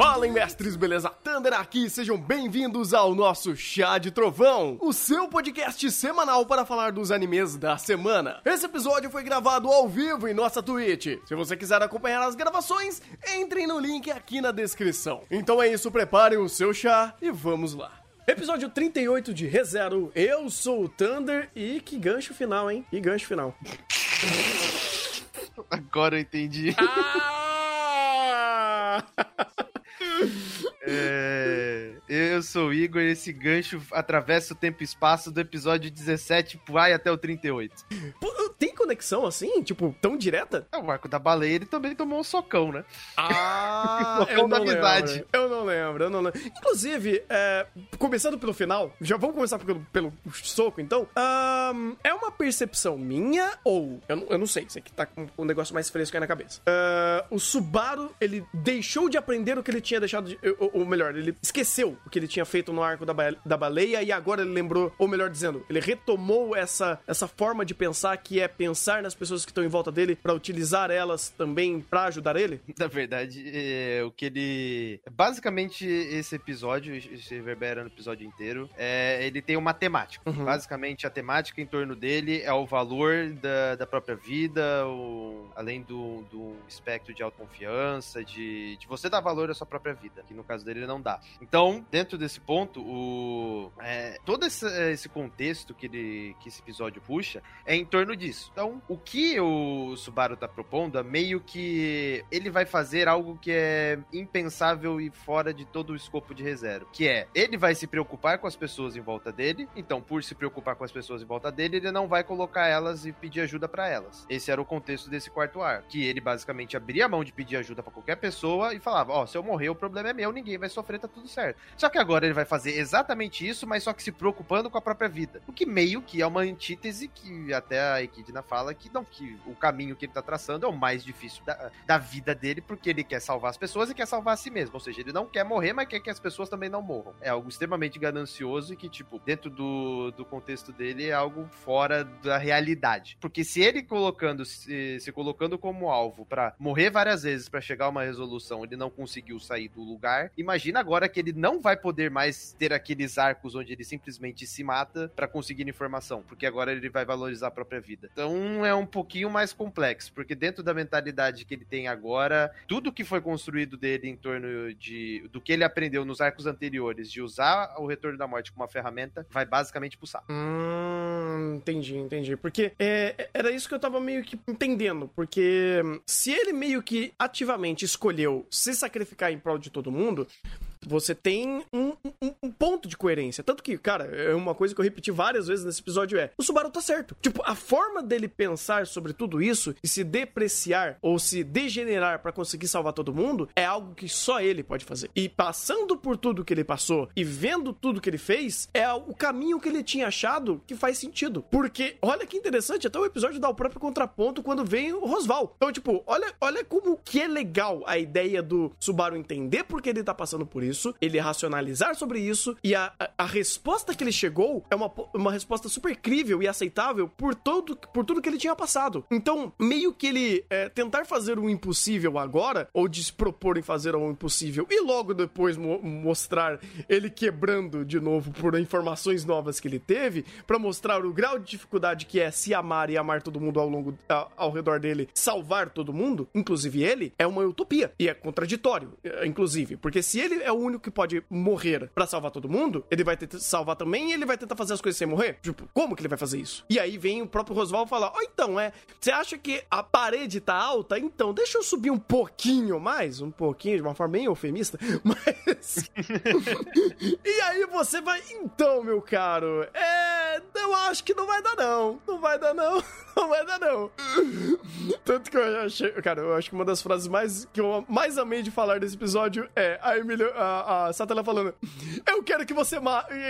Fala, mestres, beleza? Thunder aqui, sejam bem-vindos ao nosso Chá de Trovão, o seu podcast semanal para falar dos animes da semana. Esse episódio foi gravado ao vivo em nossa Twitch. Se você quiser acompanhar as gravações, entrem no link aqui na descrição. Então é isso, preparem o seu chá e vamos lá. Episódio 38 de ReZero, eu sou o Thunder e que gancho final, hein? Que gancho final. Agora eu entendi. Ah! Eu sou o Igor e esse gancho atravessa o tempo e espaço do episódio 17 vai até o 38. Pô, Tem conexão assim? Tipo, tão direta? É, o arco da baleia ele também tomou um socão, né? Ah, Socão eu da não amizade. lembro. Eu não lembro, eu não lembro. Inclusive, é, começando pelo final, já vamos começar pelo, pelo soco, então. Ahn, é uma percepção minha ou. Eu não, eu não sei, isso aqui tá com um negócio mais fresco aí na cabeça. Ah, o Subaru, ele deixou de aprender o que ele tinha deixado de. Ou, ou melhor, ele esqueceu o que ele tinha feito no arco da, ba- da baleia e agora ele lembrou, ou melhor dizendo, ele retomou essa, essa forma de pensar que é pensar nas pessoas que estão em volta dele pra utilizar elas também pra ajudar ele? Na verdade, é, o que ele. Basicamente, esse episódio, esse reverbera no episódio inteiro, é, ele tem uma temática. Uhum. Basicamente, a temática em torno dele é o valor da, da própria vida, o- além do, do espectro de autoconfiança, de, de você dar valor à sua própria vida, que no caso dele ele não dá. Então, dentro desse ponto, o, é, todo esse, esse contexto que, ele, que esse episódio puxa é em torno disso. Então, o que o Subaru tá propondo é meio que ele vai fazer algo que é impensável e fora de todo o escopo de reserva, que é ele vai se preocupar com as pessoas em volta dele, então por se preocupar com as pessoas em volta dele, ele não vai colocar elas e pedir ajuda pra elas. Esse era o contexto desse quarto ar, que ele basicamente abria a mão de pedir ajuda pra qualquer pessoa e falava: "Ó, se eu morrer, o problema é meu, ninguém vai sofrer, tá tudo certo". Só que agora ele vai fazer exatamente isso, mas só que se preocupando com a própria vida. O que meio que é uma antítese que até a Equidna fala que não, que o caminho que ele tá traçando é o mais difícil da, da vida dele, porque ele quer salvar as pessoas e quer salvar a si mesmo. Ou seja, ele não quer morrer, mas quer que as pessoas também não morram. É algo extremamente ganancioso e que, tipo, dentro do, do contexto dele é algo fora da realidade. Porque se ele colocando, se, se colocando como alvo pra morrer várias vezes pra chegar a uma resolução, ele não conseguiu sair do lugar, imagina agora que ele não vai poder mais ter aqueles arcos onde ele simplesmente se mata pra conseguir informação, porque agora ele vai valorizar a própria vida. Então é um pouquinho mais complexo, porque dentro da mentalidade que ele tem agora, tudo que foi construído dele em torno de do que ele aprendeu nos arcos anteriores de usar o retorno da morte como uma ferramenta, vai basicamente pro saco. Hum, entendi, entendi. Porque é, era isso que eu tava meio que entendendo. Porque hum, se ele meio que ativamente escolheu se sacrificar em prol de todo mundo, você tem um, um- um ponto de coerência. Tanto que, cara, é uma coisa que eu repeti várias vezes nesse episódio é: o Subaru tá certo. Tipo, a forma dele pensar sobre tudo isso e se depreciar ou se degenerar pra conseguir salvar todo mundo é algo que só ele pode fazer. E passando por tudo que ele passou e vendo tudo que ele fez, é o caminho que ele tinha achado que faz sentido. Porque, olha que interessante, até o episódio dá o próprio contraponto quando vem o Rosval. Então, tipo, olha, olha como que é legal a ideia do Subaru entender por que ele tá passando por isso, ele racionalizar sobre isso, e a, a, a resposta que ele chegou é uma, uma resposta super crível e aceitável por, todo, por tudo que ele tinha passado. Então, meio que ele é, tentar fazer o impossível agora, ou despropor em fazer o impossível, e logo depois mo- mostrar ele quebrando de novo por informações novas que ele teve, pra mostrar o grau de dificuldade que é se amar e amar todo mundo ao longo a- ao redor dele, salvar todo mundo, inclusive ele, é uma utopia e é contraditório, eh, inclusive, porque se ele é o único que pode morrer pra salvar todo mundo, ele vai tentar salvar também e ele vai tentar fazer as coisas sem morrer. Tipo, como que ele vai fazer isso? E aí vem o próprio Rosval falar: "Ó, então é, você acha que a parede tá alta? Então deixa eu subir um pouquinho mais, um pouquinho de uma forma bem eufemista, mas e aí você vai, então, meu caro, é. Eu acho que não vai dar, não. Não vai dar, não. Não vai dar, não. Tanto que eu achei. Cara, eu acho que uma das frases mais que eu mais amei de falar desse episódio é a Emília, a, a Satana falando: Eu quero que você,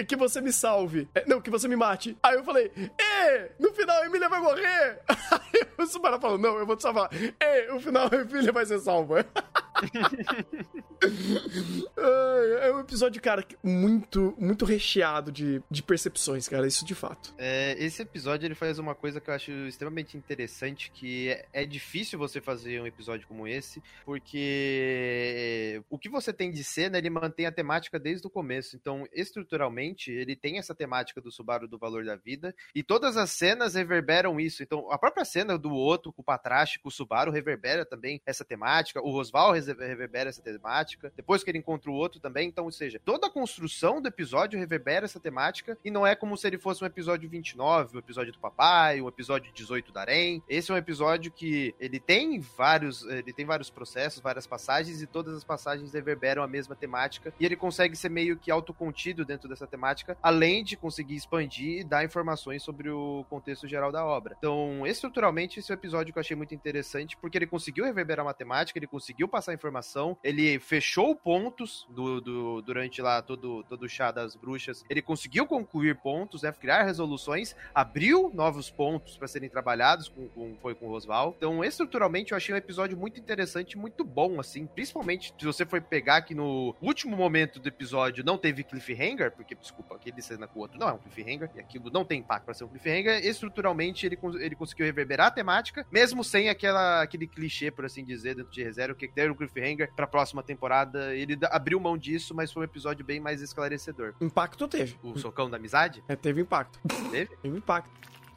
que você me salve. É, não, que você me mate. Aí eu falei: E, no final a Emília vai morrer. Aí o Subaru falou: Não, eu vou te salvar. E, no final a Emília vai ser salva. É um episódio, cara, muito, muito recheado de, de percepções, cara, isso de fato. É, esse episódio ele faz uma coisa que eu acho extremamente interessante, que é, é difícil você fazer um episódio como esse, porque o que você tem de cena, ele mantém a temática desde o começo. Então, estruturalmente, ele tem essa temática do Subaru do valor da vida, e todas as cenas reverberam isso. Então, a própria cena do Otto com o Patrache, com o Subaru, reverbera também essa temática. O Rosval reverbera essa temática. Depois que ele encontra o outro também. Então, ou seja, toda a construção do episódio reverbera essa temática, e não é como se ele fosse um episódio 29, um episódio do papai, um episódio 18 da Arém. Esse é um episódio que ele tem vários, ele tem vários processos, várias passagens, e todas as passagens reverberam a mesma temática, e ele consegue ser meio que autocontido dentro dessa temática, além de conseguir expandir e dar informações sobre o contexto geral da obra. Então, estruturalmente, esse é um episódio que eu achei muito interessante, porque ele conseguiu reverberar uma temática, ele conseguiu passar informação, ele fechou pontos do, do durante lá todo, todo o chá das bruxas, ele conseguiu concluir pontos, né, criar resoluções, abriu novos pontos para serem trabalhados, com, com, foi com o Rosval. Então, estruturalmente, eu achei um episódio muito interessante, muito bom, assim, principalmente se você for pegar que no último momento do episódio não teve cliffhanger, porque, desculpa, aquele cena com o outro não é um cliffhanger, e aquilo não tem impacto para ser um cliffhanger, estruturalmente ele, ele conseguiu reverberar a temática, mesmo sem aquela, aquele clichê, por assim dizer, dentro de reserva, que ter um cliffhanger pra próxima temporada. Ele abriu mão disso, mas foi um episódio bem mais esclarecedor. Impacto teve. O socão da amizade? É, teve impacto. Teve? teve impacto.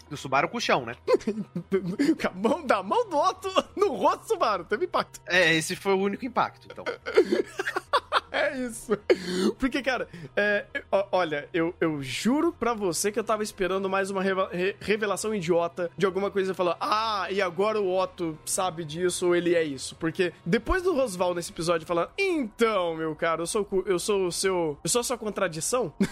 Do Subaru com o chão, né? A mão da mão do outro no rosto do Subaru, teve impacto. É, esse foi o único impacto, então. É isso. Porque, cara, é, olha, eu, eu juro pra você que eu tava esperando mais uma revelação idiota de alguma coisa falando, ah, e agora o Otto sabe disso ou ele é isso. Porque depois do Rosval nesse episódio falando, então, meu cara, eu sou, eu sou o seu. Eu sou a sua contradição.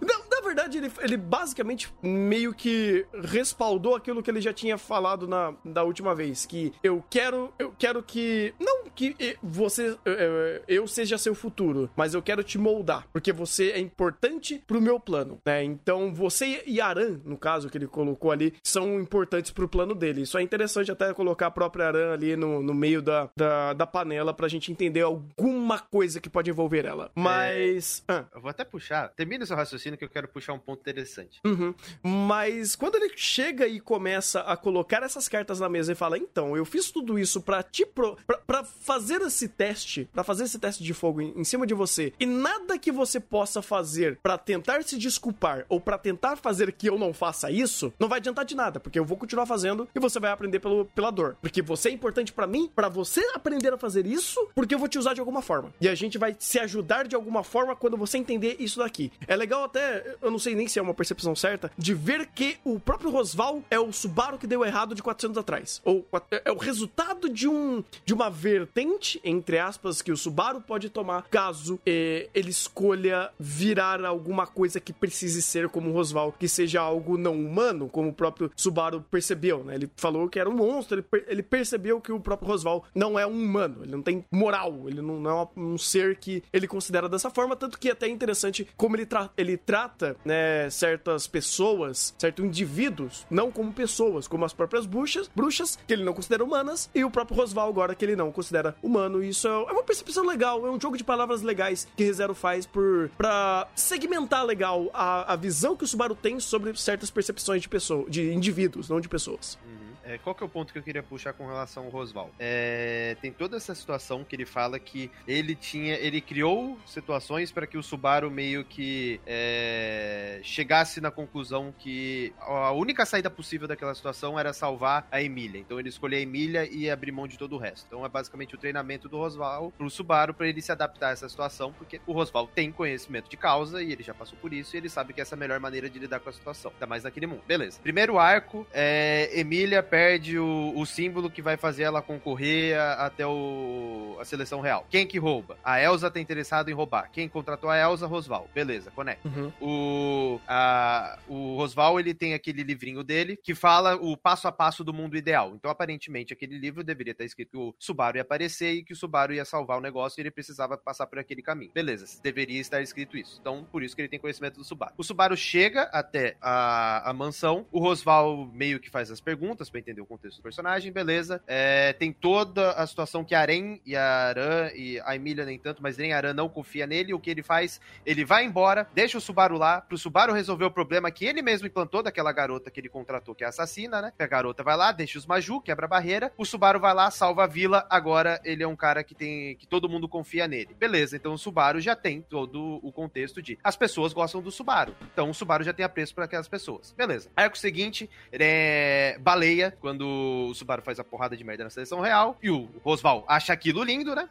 Não, na verdade, ele, ele basicamente meio que respaldou aquilo que ele já tinha falado na da última vez. Que eu quero. Eu quero que. Não que você. Eu, eu seja seu futuro, mas eu quero te moldar, porque você é importante pro meu plano, né? Então você e Aran, no caso que ele colocou ali, são importantes pro plano dele. Isso é interessante até colocar a própria Aran ali no, no meio da, da, da panela pra gente entender alguma coisa que pode envolver ela. Mas. É... Ah. Eu vou até puxar. Termina seu raciocínio que eu quero puxar um ponto interessante. Uhum. Mas quando ele chega e começa a colocar essas cartas na mesa e fala: Então, eu fiz tudo isso pra te. Pro... Pra, pra fazer esse teste, para fazer esse teste de fogo em, em, cima de você, e nada que você possa fazer para tentar se desculpar ou para tentar fazer que eu não faça isso, não vai adiantar de nada, porque eu vou continuar fazendo e você vai aprender pelo, pela dor. Porque você é importante para mim, para você aprender a fazer isso, porque eu vou te usar de alguma forma. E a gente vai se ajudar de alguma forma quando você entender isso daqui. É legal até, eu não sei nem se é uma percepção certa, de ver que o próprio Rosval é o Subaru que deu errado de 400 atrás. Ou é o resultado de um de uma vertente, entre aspas, que o Subaru pode tomar caso eh, ele escolha virar alguma coisa que precise ser como o Rosval, que seja algo não humano, como o próprio Subaru percebeu, né? Ele falou que era um monstro, ele, per ele percebeu que o próprio Rosval não é um humano, ele não tem moral, ele não, não é um ser que ele considera dessa forma, tanto que é até interessante como ele, tra ele trata, né, certas pessoas, certos indivíduos, não como pessoas, como as próprias bruxas, bruxas, que ele não considera humanas, e o próprio Rosval agora que ele não considera humano, e isso é, é uma percepção legal, é um jogo de palavras legais que ReZero faz por para segmentar legal a, a visão que o Subaru tem sobre certas percepções de pessoas, de indivíduos, não de pessoas. Uhum. É, qual que é o ponto que eu queria puxar com relação ao Rosval? É, tem toda essa situação que ele fala que ele tinha, ele criou situações para que o Subaru meio que é, chegasse na conclusão que a única saída possível daquela situação era salvar a Emília. Então ele escolheu a Emília e abrir mão de todo o resto. Então é basicamente o treinamento do Rosval pro Subaru para ele se adaptar a essa situação, porque o Rosval tem conhecimento de causa e ele já passou por isso e ele sabe que essa é a melhor maneira de lidar com a situação. Ainda mais naquele mundo. Beleza. Primeiro arco, é, Emília perde o, o símbolo que vai fazer ela concorrer a, até o, a seleção real. Quem que rouba? A Elsa tá interessada em roubar. Quem contratou a Elsa? Rosval. Beleza, conecta. Uhum. O, a, o Rosval, ele tem aquele livrinho dele que fala o passo a passo do mundo ideal. Então, aparentemente, aquele livro deveria estar escrito que o Subaru ia aparecer e que o Subaru ia salvar o negócio e ele precisava passar por aquele caminho. Beleza, deveria estar escrito isso. Então, por isso que ele tem conhecimento do Subaru. O Subaru chega até a, a mansão, o Rosval meio que faz as perguntas pra entender o contexto do personagem, beleza. É, tem toda a situação que a Aren e a Aran, e a Emília nem tanto, mas nem Aran não confia nele. O que ele faz? Ele vai embora, deixa o Subaru lá, pro Subaru resolver o problema que ele mesmo implantou daquela garota que ele contratou, que é assassina, né? A garota vai lá, deixa os Maju, quebra a barreira. O Subaru vai lá, salva a vila. Agora ele é um cara que tem. que todo mundo confia nele. Beleza, então o Subaru já tem todo o contexto de as pessoas gostam do Subaru. Então o Subaru já tem apreço para aquelas pessoas. Beleza. Arco seguinte, é baleia, quando o Subaru faz a porrada de merda na seleção real. E o Rosval acha aquilo lindo, né?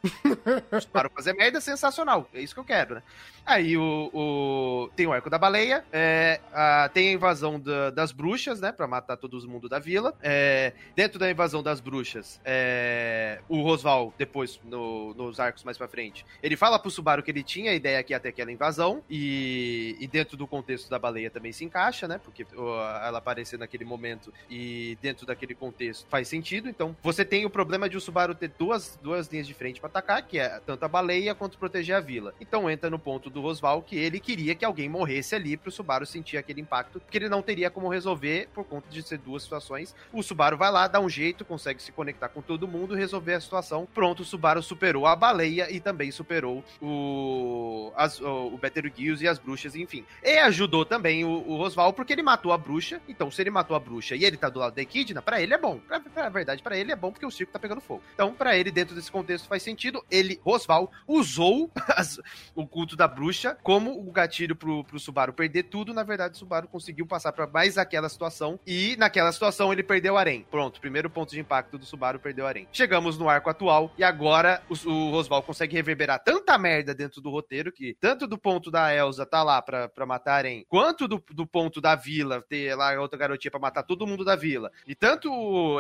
o Subaru fazer merda é sensacional. É isso que eu quero, né? Aí o, o, tem o arco da baleia, é, a, tem a invasão da, das bruxas, né? Pra matar todo mundo da vila. É, dentro da invasão das bruxas, é, o Rosval, depois, no, nos arcos mais pra frente, ele fala pro Subaru que ele tinha a ideia que ia ter aquela invasão. E, e dentro do contexto da baleia também se encaixa, né? Porque ela aparecer naquele momento e dentro daquele contexto faz sentido. Então, você tem o problema de o Subaru ter duas, duas linhas de frente para atacar, que é tanto a baleia quanto proteger a vila. Então entra no ponto do Rosval que ele queria que alguém morresse ali pro Subaru sentir aquele impacto, porque ele não teria como resolver por conta de ser duas situações. O Subaru vai lá, dá um jeito, consegue se conectar com todo mundo, resolver a situação. Pronto, o Subaru superou a baleia e também superou o, as, o, o Betelgeuse e as bruxas, enfim. E ajudou também o, o Rosval porque ele matou a bruxa. Então, se ele matou a bruxa e ele tá do lado da Equidna, para ele é bom. Pra, pra verdade, para ele é bom porque o circo tá pegando fogo. Então, para ele, dentro desse contexto, faz sentido. Ele, Rosval, usou as, o culto da bruxa como o gatilho pro, pro Subaru perder tudo. Na verdade, o Subaru conseguiu passar para mais aquela situação e naquela situação ele perdeu o Arém. Pronto, primeiro ponto de impacto do Subaru perdeu o Arém. Chegamos no arco atual e agora o, o Rosval consegue reverberar tanta merda dentro do roteiro que tanto do ponto da Elsa tá lá pra, pra matar Arém, quanto do, do ponto da vila ter lá outra garotinha pra matar todo mundo da vila. E tanto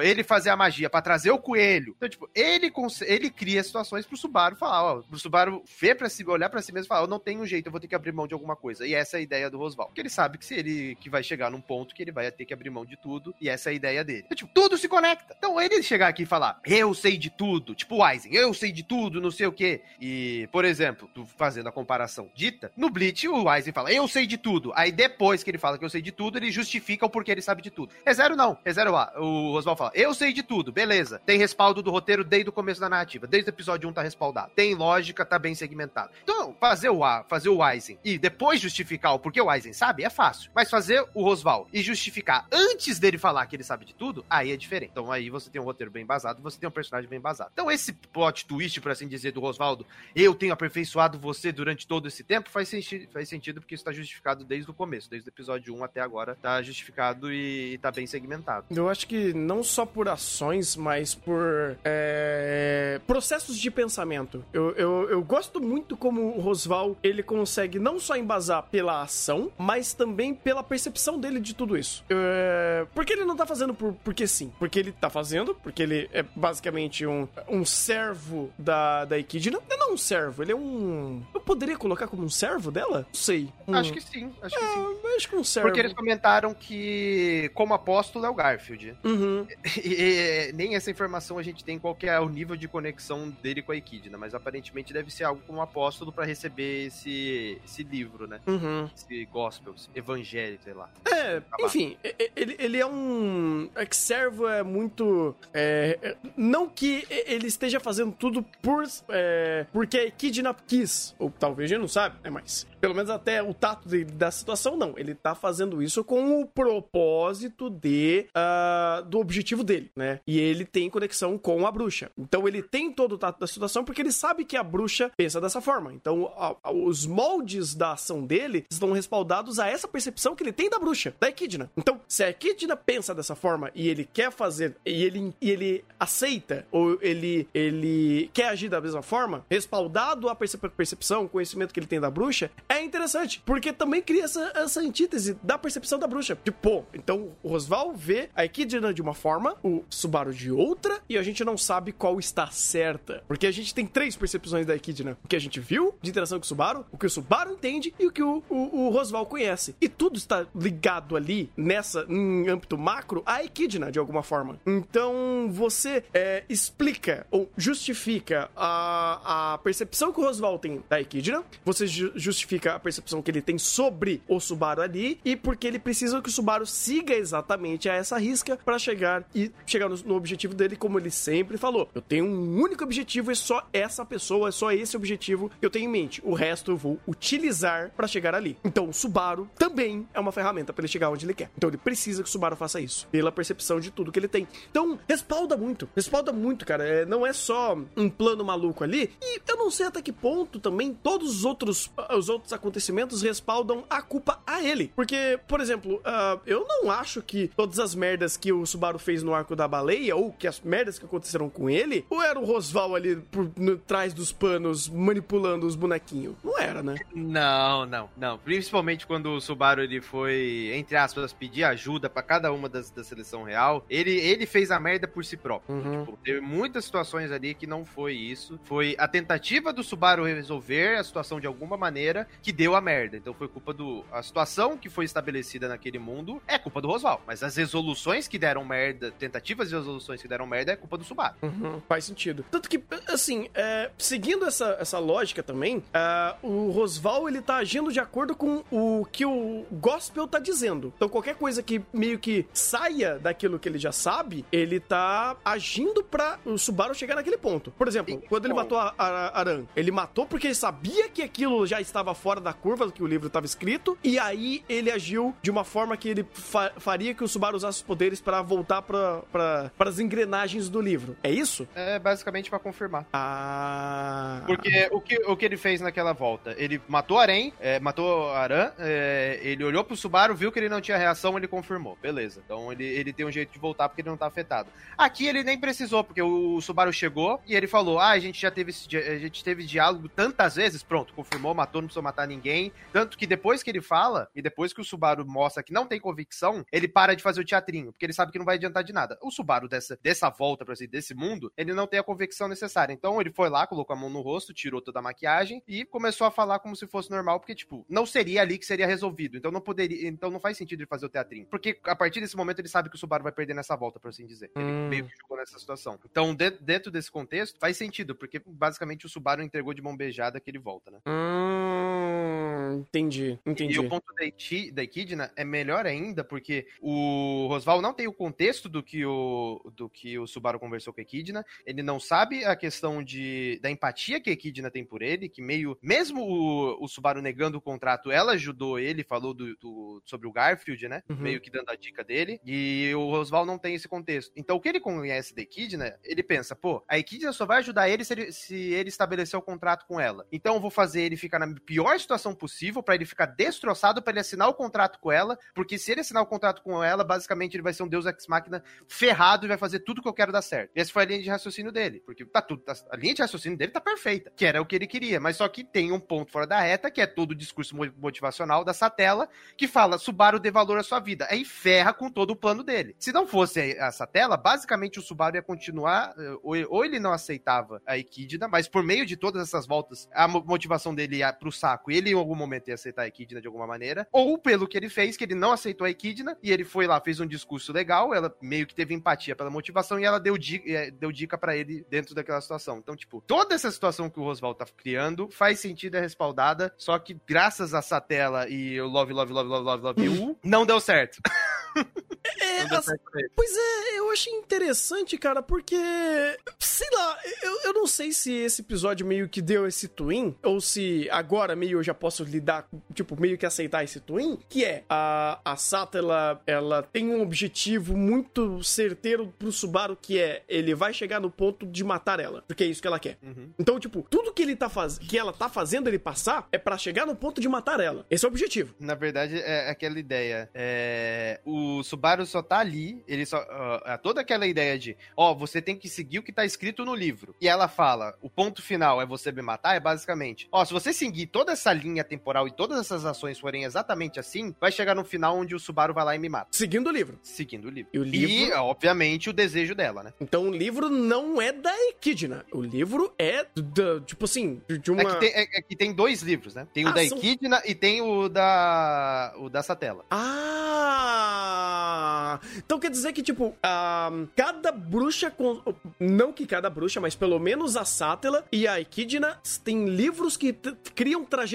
ele fazer a magia para trazer o coelho. Então, tipo, ele, ele cria situações pro Subaru falar, ó, pro Subaru ver pra si, olhar para si mesmo e falar, eu não tenho um jeito, eu vou ter que abrir mão de alguma coisa. E essa é a ideia do Rosval. Porque ele sabe que se ele que vai chegar num ponto que ele vai ter que abrir mão de tudo, e essa é a ideia dele. Então, tipo, tudo se conecta. Então, ele chegar aqui e falar, eu sei de tudo, tipo o Eisen, eu sei de tudo, não sei o quê. E, por exemplo, fazendo a comparação dita, no Bleach, o Eisen fala, eu sei de tudo. Aí depois que ele fala que eu sei de tudo, ele justifica o porquê ele sabe de tudo. É zero não, é zero A. O Rosval fala, eu sei de tudo, beleza. Tem respaldo do roteiro desde o começo da narrativa. Desde o episódio 1 tá respaldado. Tem lógica, tá bem segmentado. Então, fazer o A, fazer o Eisen e depois justificar o porquê o Eisen sabe é fácil. Mas fazer o Rosval e justificar antes dele falar que ele sabe de tudo, aí é diferente. Então aí você tem um roteiro bem basado, você tem um personagem bem basado. Então esse plot twist, por assim dizer, do Rosvaldo, eu tenho aperfeiçoado você durante todo esse tempo, faz sentido, faz sentido porque isso tá justificado desde o começo, desde o episódio 1 até agora, tá justificado e tá bem segmentado. Eu acho que não só por ações, mas por é, processos de pensamento. Eu, eu, eu gosto muito como o Rosval, ele consegue não só embasar pela ação, mas também pela percepção dele de tudo isso. É, porque ele não tá fazendo por, porque sim. Porque ele tá fazendo, porque ele é basicamente um, um servo da, da Equidna. Não, não um servo, ele é um. Eu poderia colocar como um servo dela? Não sei. Um... Acho que sim, acho que é, sim. Acho que um servo. Porque eles comentaram que, como apóstolo, é o Garfield. Uhum. E, e, nem essa informação a gente tem qual que é o nível de conexão dele com a Equidna, mas aparentemente deve ser algo como apóstolo para receber esse, esse livro, né? Uhum. Esse gospel, esse evangelho, sei lá. É, enfim, ele, ele é um. É que servo é muito. É, não que ele esteja fazendo tudo por. É, porque a Equidna quis, ou talvez ele não sabe, né? Mas pelo menos até o tato de, da situação, não. Ele tá fazendo isso com o propósito de. Uh, do objetivo dele, né? E ele tem conexão com a bruxa. Então ele tem todo o tato da situação porque ele sabe que a bruxa pensa dessa forma. Então a, a, os moldes da ação dele estão respaldados a essa percepção que ele tem da bruxa, da Equidna. Então, se a Equidna pensa dessa forma e ele quer fazer, e ele, e ele aceita, ou ele, ele quer agir da mesma forma, respaldado a percepção, conhecimento que ele tem da bruxa, é interessante, porque também cria essa, essa antítese da percepção da bruxa. Tipo, então o Rosval vê a Equidna de uma forma, o Subaru de outra, e a gente não sabe qual está certa. Porque a gente tem três percepções da Equidna. O que a gente viu de interação com o Subaru, o que o Subaru entende e o que o, o, o Rosval conhece. E tudo está ligado ali, nessa, em âmbito macro, a Equidna, de alguma forma. Então, você é, explica ou justifica a, a percepção que o Rosval tem da Equidna, você ju justifica a percepção que ele tem sobre o Subaru ali, e porque ele precisa que o Subaru siga exatamente a essa risca para chegar e chegar no, no, objetivo dele, como ele sempre falou. Eu tenho um único objetivo e só essa pessoa, é só esse objetivo que eu tenho em mente. O resto eu vou utilizar para chegar ali. Então, o Subaru também é uma ferramenta para ele chegar onde ele quer. Então, ele precisa que o Subaru faça isso, pela percepção de tudo que ele tem. Então, respalda muito, respalda muito, cara. É, não é só um plano maluco ali. E eu não sei até que ponto também todos os outros, os outros acontecimentos respaldam a culpa a ele. Porque, por exemplo, uh, eu não acho que todas as merdas que o Subaru fez no arco da baleia, ou que as merdas que aconteceram com ele, ou era o Rosval ali por no, trás dos panos manipulando os bonequinhos. Não era, né? Não, não, não. Principalmente quando o Subaru ele foi, entre aspas, pedir ajuda para cada uma das da seleção real, ele, ele fez a merda por si próprio. Uhum. Tipo, teve muitas situações ali que não foi isso. Foi a tentativa do Subaru resolver a situação de alguma maneira que deu a merda. Então foi culpa do. A situação que foi estabelecida naquele mundo é culpa do Rosval. Mas as resoluções que deram merda, tentativas de resoluções que deram merda, é culpa do Subaru. Uhum, faz sentido. Tanto que, assim, é, seguindo essa, essa lógica também, é, o Rosval ele tá agindo de acordo com o que o Gospel tá dizendo. Então qualquer coisa que meio que saia daquilo que ele já sabe, ele tá agindo pra o Subaru chegar naquele ponto. Por exemplo, quando ele matou a, a Aran, ele matou porque ele sabia que aquilo já estava fora da curva do que o livro estava escrito, e aí ele agiu de uma forma que ele fa faria que o Subaru usasse os poderes para voltar para as engrenagens do livro. É isso? É basicamente para confirmar. Ah. Porque o que, o que ele fez naquela volta? Ele matou Aran, é, matou Aran, é, ele olhou pro Subaru, viu que ele não tinha reação, ele confirmou. Beleza. Então ele, ele tem um jeito de voltar porque ele não tá afetado. Aqui ele nem precisou, porque o Subaru chegou e ele falou: Ah, a gente já teve, a gente teve diálogo tantas vezes, pronto, confirmou, matou, não precisou matar ninguém. Tanto que depois que ele fala, e depois que o Subaru mostra que não tem convicção, ele para de fazer o teatrinho, porque ele sabe que não vai adiantar de nada. O Subaru dessa, dessa volta, pra assim, desse mundo, ele não tem a convicção necessária. Então ele foi lá, colocou a mão no rosto, tirou toda a maquiagem e começou a falar como se fosse normal, porque, tipo, não seria ali que seria resolvido. Então não poderia. Então não faz sentido ele fazer o teatrinho. Porque a partir desse momento ele sabe que o Subaru vai perder nessa volta, por assim dizer. Ele hum. meio que jogou nessa situação. Então, de, dentro desse contexto, faz sentido, porque basicamente o Subaru entregou de mão beijada que ele volta, né? Hum, entendi, entendi. E o ponto da, da Echidna é melhor ainda, porque o Rosval não tem o contexto do que o, do que o Subaru conversou com a Echidna, ele não sabe a questão de, da empatia que a Echidna tem por ele, que meio, mesmo o, o Subaru negando o contrato, ela ajudou ele, falou do, do sobre o Garfield, né? Uhum. Meio que dando a dica dele, e o Rosval não tem esse contexto. Então, o que ele conhece da Echidna, ele pensa, pô, a Echidna só vai ajudar ele se ele, se ele estabelecer o contrato com ela. Então, eu vou fazer ele ficar na pior situação possível para ele ficar destroçado para ele assinar o contrato com ela, porque se ele assinar o contrato com ela, basicamente ele vai ser um deus ex-máquina ferrado e vai fazer tudo que eu quero dar certo. Essa foi a linha de raciocínio dele, porque tá tudo, tá, a linha de raciocínio dele tá perfeita, que era o que ele queria, mas só que tem um ponto fora da reta, que é todo o discurso motivacional da Satela, que fala, Subaru dê valor à sua vida, aí ferra com todo o plano dele. Se não fosse a Satela, basicamente o Subaru ia continuar, eh, ou ele não aceitava a Equidna, mas por meio de todas essas voltas, a motivação dele ia pro saco e ele em algum momento ia aceitar a Equidna de alguma maneira, ou pelo que ele fez, que ele não aceitou a Equidna, e ele foi lá, fez um discurso legal, ela meio que teve empatia pela motivação e ela deu, dica, eh, deu dica para ele dentro daquela situação. Então, tipo, toda essa situação que o Roswell tá criando faz sentido, é respaldada, só que graças a Satela e o Love, Love, Love, Love, Love, Love You, não deu certo. É, as... Pois é, eu achei interessante, cara, porque. Sei lá, eu, eu não sei se esse episódio meio que deu esse twin, ou se agora meio eu já posso lidar, tipo, meio que aceitar esse twin, que é a, a Sato, ela, ela tem um objetivo muito certeiro pro Subaru, que é ele vai chegar no ponto de matar ela, porque é isso que ela quer. Uhum. Então, tipo, tudo que ele tá faz... que ela tá fazendo ele passar é para chegar no ponto de matar ela. Esse é o objetivo. Na verdade, é aquela ideia. É... O Subaru só tá ali, ele só. Uh, toda aquela ideia de, ó, oh, você tem que seguir o que tá escrito no livro. E ela fala, o ponto final é você me matar, é basicamente, ó, oh, se você seguir toda essa linha temporal e todas essas ações forem exatamente assim, vai chegar no final onde o Subaru vai lá e me mata. Seguindo o livro. Seguindo o livro. E, o livro... e obviamente, o desejo dela, né? Então o livro não é da Equidna. O livro é, do, tipo assim, de uma. É que, tem, é, é que tem dois livros, né? Tem o ah, da Equidna são... e tem o da, o da Satela. Ah! Então quer dizer que, tipo, ah, cada bruxa. Com... Não que cada bruxa, mas pelo menos a Sátela e a Equidna têm livros que criam trajetórias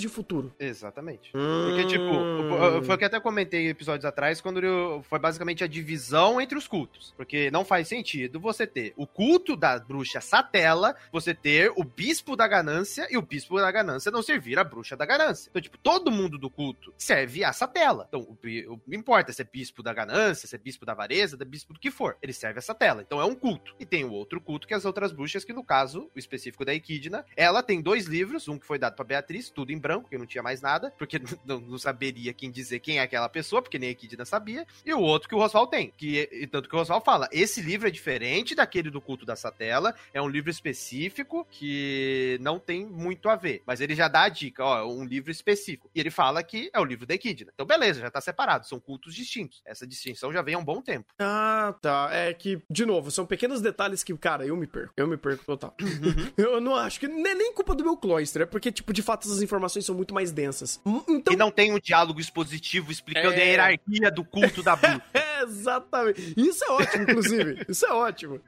de futuro. Exatamente. Hum... Porque, tipo, foi o que até comentei episódios atrás, quando foi basicamente a divisão entre os cultos. Porque não faz sentido você ter o culto da bruxa Satela, você ter o bispo da ganância e o bispo da ganância não servir a bruxa da ganância. Então, tipo, todo mundo do culto serve a Satela. Então, o, o, não importa se é bispo da ganância, se é bispo da avareza, se é bispo do que for. Ele serve essa tela. Então é um culto. E tem o outro culto que é as outras bruxas, que no caso, o específico da Equidna, ela tem dois livros, um que foi dado pra Beatriz, tudo em branco, que não tinha mais nada, porque não, não saberia quem dizer quem é aquela pessoa, porque nem a Equidna sabia, e o outro que o Rosval tem, que e tanto que o Rosval fala, esse livro é diferente daquele do culto da Satela, é um livro específico que não tem muito a ver, mas ele já dá a dica, ó, um livro específico. E ele fala que é o livro da Equidna. Então beleza, já tá separado, são cultos distintos. Essa distinção já vem há um bom tempo. Ah, tá. É que, de novo, são pequenos detalhes que, cara, eu me perco. Eu me perco total. Uhum. eu não acho que não é nem culpa do meu cloister, é porque, tipo, de fato, essas informações são muito mais densas. Então... E não tem um diálogo expositivo explicando é... a hierarquia do culto da bruxa. é, exatamente. Isso é ótimo, inclusive. Isso é ótimo.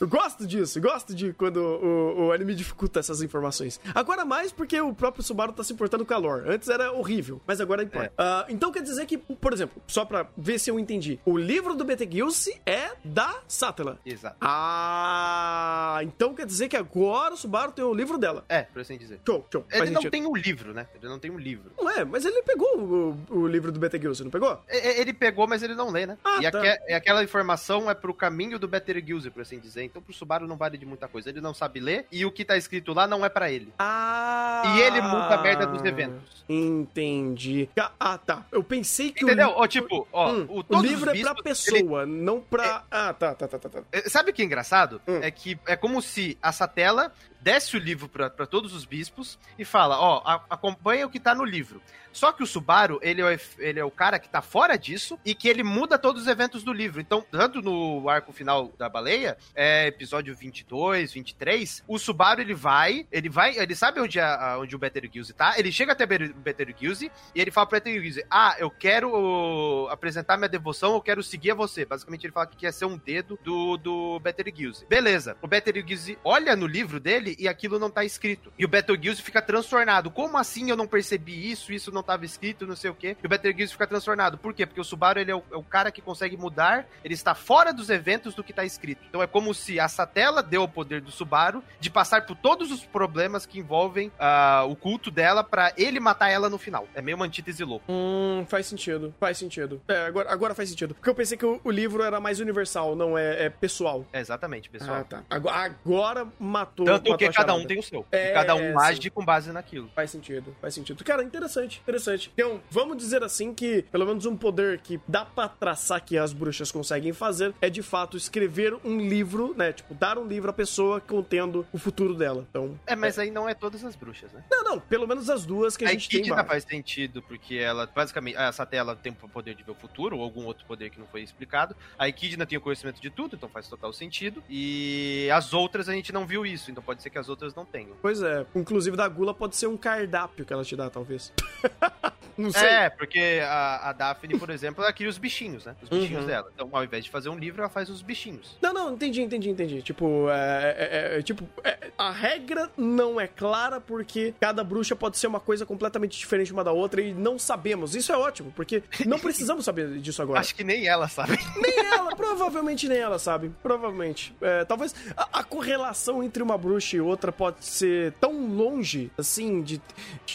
Eu gosto disso. Gosto de quando o, o anime dificulta essas informações. Agora mais porque o próprio Subaru tá se importando com o calor. Antes era horrível, mas agora importa. É. Uh, então quer dizer que, por exemplo, só pra ver se eu entendi, o livro do Betelgeuse é da Satela. Exato. Ah, então quer dizer que agora o Subaru tem o livro dela. É, por assim dizer. Show, show. Ele não tem um livro, né? Ele não tem um livro. Não é, mas ele pegou o, o livro do Betelgeuse, não pegou? É, ele pegou, mas ele não lê, né? Ah, e tá. aque, aquela informação é pro caminho do Betelgeuse, por assim dizer. Então pro Subaru não vale de muita coisa. Ele não sabe ler e o que tá escrito lá não é para ele. Ah! E ele muda a merda dos eventos. Entendi. Ah, tá. Eu pensei que Entendeu? o... Ó, tipo, ó, hum, o, o, livro é pra pessoa, ele... não pra... É... Ah, tá, tá, tá, tá, tá. É, sabe o que é engraçado? Hum. É que é como se a Satela desce o livro para todos os bispos e fala, ó, acompanha o que tá no livro. Só que o Subaru, ele é, ele é o cara que tá fora disso e que ele muda todos os eventos do livro. Então, tanto no arco final da baleia, é episódio 22, 23, o Subaru ele vai, ele vai, ele sabe onde, a, onde o Betelgeuse tá, ele chega até o Betelgeuse e ele fala pro Betelgeuse, ah, eu quero apresentar minha devoção, eu quero seguir a você. Basicamente ele fala que quer ser um dedo do, do Betelgeuse. Beleza, o Betelgeuse olha no livro dele e aquilo não tá escrito. E o Betelgeuse fica transtornado. Como assim eu não percebi isso, isso não estava escrito, não sei o quê. E o Betelgeuse fica transtornado. Por quê? Porque o Subaru ele é o, é o, cara que consegue mudar, ele está fora dos eventos do que está escrito. Então é como se a Satela deu o poder do Subaru de passar por todos os problemas que envolvem uh, o culto dela para ele matar ela no final. É meio uma antítese louca. Hum, faz sentido. Faz sentido. É, agora, agora faz sentido. Porque eu pensei que o, o livro era mais universal, não é, é pessoal. É exatamente, pessoal. Ah, tá. Agora, agora matou. Tanto matou que cada um tem o seu. É, cada um age com base naquilo. Faz sentido, faz sentido. Cara, interessante, interessante interessante. Então, vamos dizer assim que, pelo menos um poder que dá pra traçar que as bruxas conseguem fazer é, de fato, escrever um livro, né? Tipo, dar um livro à pessoa contendo o futuro dela. Então, é, mas é... aí não é todas as bruxas, né? Não, não. Pelo menos as duas que a, a gente tem. A faz sentido, porque ela, basicamente, essa tela tem o poder de ver o futuro, ou algum outro poder que não foi explicado. A Equidna tem o conhecimento de tudo, então faz total sentido. E as outras a gente não viu isso, então pode ser que as outras não tenham. Pois é. Inclusive, da Gula pode ser um cardápio que ela te dá, talvez. Não sei. É, porque a, a Daphne, por exemplo, ela cria os bichinhos, né? Os bichinhos uhum. dela. Então, ao invés de fazer um livro, ela faz os bichinhos. Não, não, entendi, entendi, entendi. Tipo, é, é, é, é tipo, é, a regra não é clara porque cada bruxa pode ser uma coisa completamente diferente uma da outra e não sabemos. Isso é ótimo, porque não precisamos saber disso agora. Acho que nem ela sabe. Nem ela, provavelmente nem ela sabe. Provavelmente. É, talvez a, a, correlação entre uma bruxa e outra pode ser tão longe, assim, de,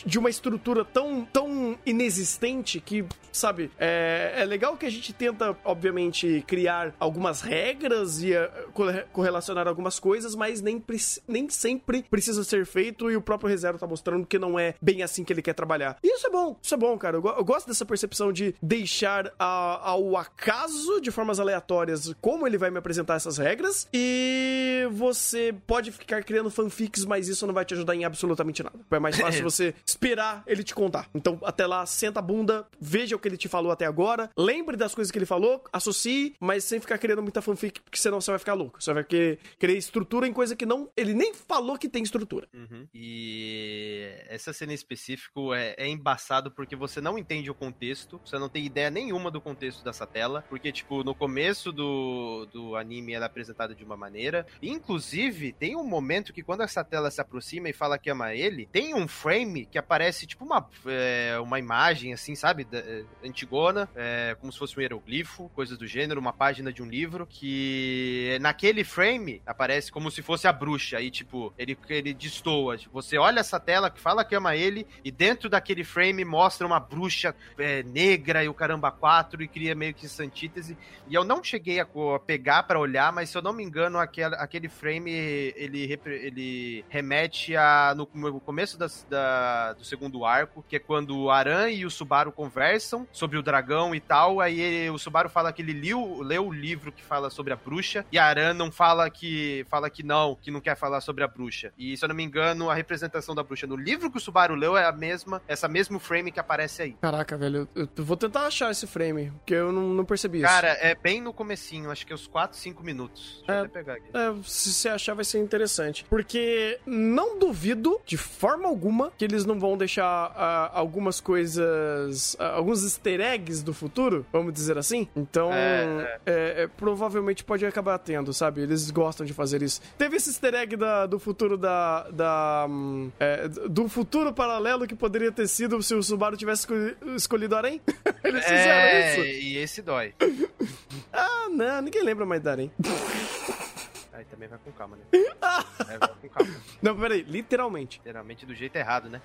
de uma estrutura tão, tão inexistente que, sabe, é, é legal que a gente tenta, obviamente, criar algumas regras e uh, correlacionar algumas coisas, mas nem, nem sempre precisa ser feito e o próprio Rezero tá mostrando que não é bem assim que ele quer trabalhar. E isso é bom, isso é bom, cara. Eu, eu gosto dessa percepção de deixar a, ao acaso, de formas aleatórias, como ele vai me apresentar essas regras e você pode ficar criando fanfics, mas isso não vai te ajudar em absolutamente nada. É mais fácil você esperar ele te contar. Então, até lá, senta a bunda, veja o que ele te falou até agora, lembre das coisas que ele falou, associe, mas sem ficar criando muita fanfic, porque senão você vai ficar louco. Você vai querer, estrutura em coisa que não. Ele nem falou que tem estrutura. Uhum. E essa cena em específico é, é embaçado porque você não entende o contexto, você não tem ideia nenhuma do contexto dessa tela, porque, tipo, no começo do, do anime ela é apresentada de uma maneira, inclusive tem um momento que quando essa tela se aproxima e fala que ama ele, tem um frame que aparece, tipo, uma, é, uma imagem, assim, sabe, da, é, antigona, é, como se fosse um hieroglifo, coisas do gênero, uma página de um livro, que naquele frame aparece como se fosse a bruxa, e, tipo, ele, ele destoa, você olha essa tela que fala que ama ele, e dentro daquele frame mostra uma bruxa é, negra e o caramba quatro, e cria meio que essa antítese, e eu não cheguei a, a pegar para olhar, mas se eu não me engano, aquele, aquele frame, ele, ele remete a, no, no começo da, da, do segundo arco, que é quando o Aran e o Subaru conversam sobre o dragão e tal, aí ele, o Subaru fala que ele leu, leu o livro que fala sobre a bruxa, e a Aran não fala que, fala que não, que não quer falar sobre a bruxa. E se eu não me engano, a representação da bruxa no livro que o Subaru leu é a mesma, essa mesmo frame que aparece aí. Caraca, velho, eu, eu vou tentar achar esse frame, porque eu não, não percebi Cara, isso. é bem no comecinho, acho que é os 4, 5 minutos. Deixa é, eu até pegar aqui. É, se você achar vai ser interessante. Porque não duvido, de forma alguma, que eles não vão deixar uh, algumas coisas, uh, alguns easter eggs do futuro, vamos dizer assim. Então, é, é. é, provavelmente pode acabar tendo, sabe? Eles gostam de fazer isso. Teve esse easter egg da, do futuro da. da um, é, do futuro paralelo que poderia ter sido se o Subaru tivesse escolhido Arém. Eles fizeram é, isso. E esse dói. ah, não, ninguém lembra mais da Arém. Aí também vai com calma, né? é, vai com calma. Não, peraí, literalmente. Literalmente do jeito errado, né?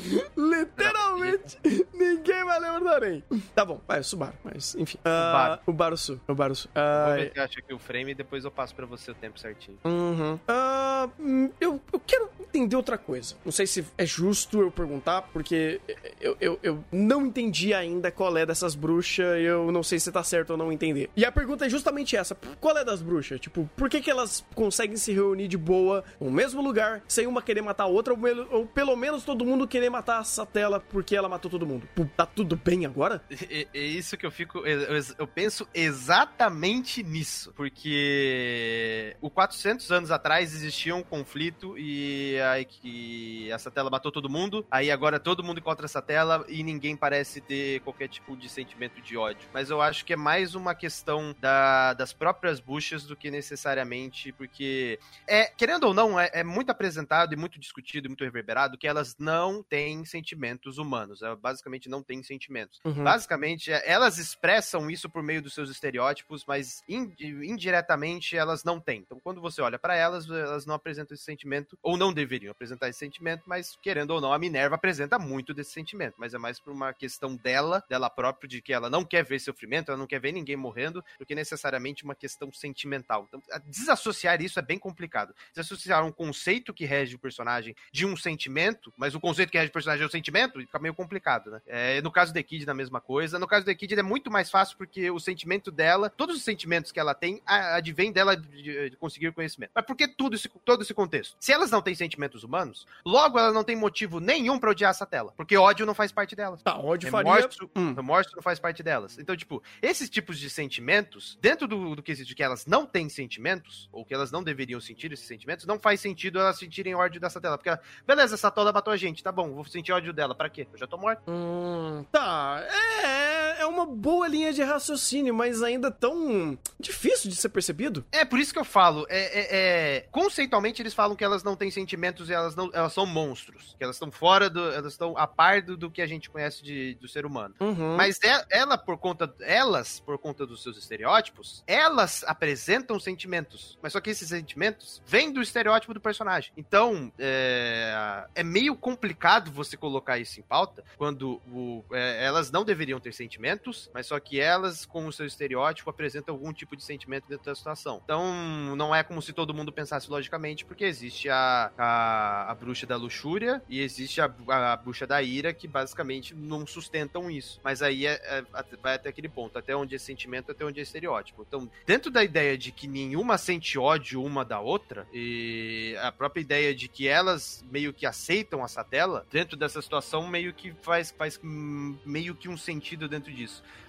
Literalmente, ninguém vai lembrar do Arém. Tá bom, vai, o Subaru, mas enfim. Uh, o Barusu, o Barusu. Uh, Vou ver se acha aqui o frame e depois eu passo pra você o tempo certinho. Uhum. Uh, eu, eu quero entender outra coisa. Não sei se é justo eu perguntar, porque eu, eu, eu não entendi ainda qual é dessas bruxas eu não sei se tá certo ou não entender. E a pergunta é justamente essa: qual é das bruxas? Tipo, por que, que elas conseguem se reunir de boa no mesmo lugar, sem uma querer matar a outra, ou, pelo menos todo mundo querer matar essa tela porque ela matou todo mundo? Tá tudo bem agora? É, é isso que eu fico. Eu, eu penso exatamente nisso. Porque o 400 anos atrás existia um conflito e aí que essa tela matou todo mundo. Aí agora todo mundo encontra essa tela e ninguém parece ter qualquer tipo de sentimento de ódio. Mas eu acho que é mais uma questão da, das próprias buchas do que necessariamente porque é querendo ou não é, é muito apresentado e muito discutido e muito reverberado que elas não têm sentimentos humanos. Ela basicamente não têm sentimentos. Uhum. Basicamente é, elas expressam isso por meio dos seus estereótipos, mas indiretamente elas não têm. Então quando você olha para elas, elas não apresentam esse sentimento ou não deveriam apresentar esse sentimento, mas querendo ou não, a Minerva apresenta muito desse sentimento, mas é mais por uma questão dela, dela própria, de que ela não quer ver sofrimento, ela não quer ver ninguém morrendo, do que necessariamente uma questão sentimental. Então, desassociar isso é bem complicado. Desassociar um conceito que rege o personagem de um sentimento, mas o conceito que rege o personagem é o sentimento, fica meio complicado, né? É, no caso do Kid, da mesma coisa. No caso do Kid, é muito mais fácil porque o sentimento dela, todos os sentimentos que ela tem, advém dela de, de conseguir conhecimento. Mas por que tudo esse, todo esse contexto? Se elas não têm sentimentos humanos, logo ela não tem motivo nenhum para odiar essa tela. Porque ódio não faz parte delas. Tá, ódio remorso, faria... Hum. Remorso não faz parte delas. Então, tipo, esses tipos de sentimentos, dentro do, do quesito de que elas não têm sentimentos, ou que elas não deveriam sentir esses sentimentos, não faz sentido elas sentirem ódio dessa tela. Porque, beleza, essa tola matou a gente, tá bom, vou sentir ódio dela. Para quê? Eu já tô morto. Hum, tá, é, é uma boa linha de raciocínio, mas ainda tão difícil de ser percebido. É, por isso que eu falo, é, é, é conceitualmente eles falam que elas não têm sentimentos e elas não elas são monstros, que elas estão fora do, elas estão a par do, do, que a gente conhece de, do ser humano. Uhum. Mas ela, é, ela, por conta, elas, por conta dos seus estereótipos, elas apresentam sentimentos, mas só que esses sentimentos vêm do estereótipo do personagem. Então, é, é meio complicado você colocar isso em pauta quando o, é, elas não deveriam ter sentimentos, mas só que elas, com o seu estereótipo, apresentam algum tipo de sentimento dentro da situação. Então, não é como se todo mundo pensasse logicamente, porque existe a, a, a bruxa da luxúria e existe a, a, bruxa da ira, que basicamente não sustentam isso. Mas aí é, é, vai até aquele ponto, até onde é sentimento, até onde é estereótipo. Então, dentro da ideia de que nenhuma sente ódio uma da outra, e a própria ideia de que elas meio que aceitam essa tela, dentro dessa situação, meio que faz, faz meio que um sentido dentro disso.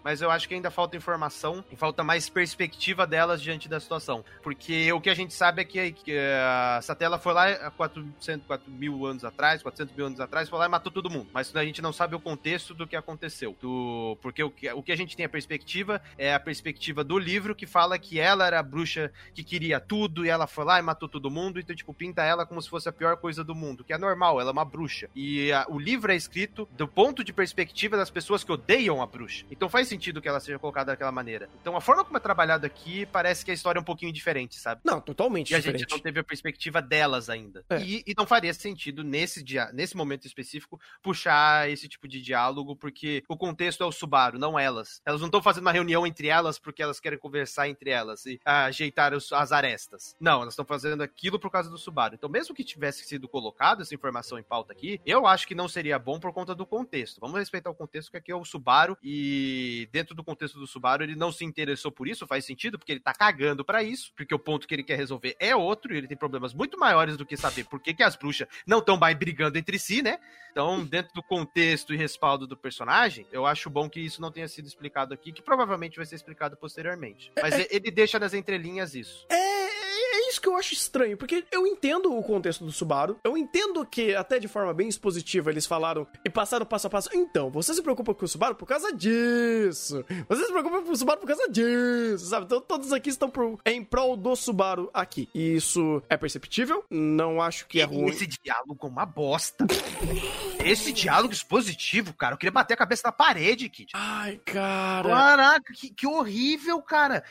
Mas eu acho que ainda falta informação e falta mais perspectiva delas diante da situação. Porque o que a gente sabe é que, que a Satela foi lá há 400, 4 mil anos atrás, 400 mil anos atrás, foi lá e matou todo mundo. Mas a gente não sabe o contexto do que aconteceu. Do, porque o que, o que a gente tem a perspectiva é a perspectiva do livro que fala que ela era a bruxa que queria tudo e ela foi lá e matou todo mundo. Então, tipo, pinta ela como se fosse a pior coisa do mundo, que é normal, ela é uma bruxa. E a, o livro é escrito do ponto de perspectiva das pessoas que odeiam a bruxa. Então faz sentido que ela seja colocada daquela maneira. Então a forma como é trabalhado aqui parece que a história é um pouquinho diferente, sabe? Não, totalmente e diferente. a gente não teve a perspectiva delas ainda. É. E, e, não faria sentido, nesse, dia, nesse momento específico, puxar esse tipo de diálogo, porque o contexto é o Subaru, não elas. Elas não estão fazendo uma reunião entre elas porque elas querem conversar entre elas e ajeitar os, as arestas. Não, elas estão fazendo aquilo por causa do Subaru. Então, mesmo que tivesse sido colocado essa informação em pauta aqui, eu acho que não seria bom por conta do contexto. Vamos respeitar o contexto que aqui é o Subaru e dentro do contexto do Subaru ele não se interessou por isso, faz sentido, porque ele tá cagando para isso, porque o ponto que ele quer resolver é outro e ele tem problemas muito maiores do que saber por que, que as bruxas não estão mais brigando entre si, né? Então, dentro do contexto e respaldo do personagem, eu acho bom que isso não tenha sido explicado aqui, que provavelmente vai ser explicado posteriormente. Mas é, é... ele deixa nas entrelinhas isso. É, é isso que eu acho estranho, porque eu entendo o contexto do Subaru, eu entendo que, até de forma bem expositiva, eles falaram e passaram passo a passo. Então, você se preocupa com o Subaru por causa disso. Você se preocupa com o Subaru por causa disso, sabe? Então, todos aqui estão pro, em prol do Subaru aqui. E isso é perceptível, não acho que é ruim. Esse diálogo é uma bosta. Esse diálogo expositivo, cara, eu queria bater a cabeça na parede, Kid. Ai, cara. Caraca, que, que horrível, cara.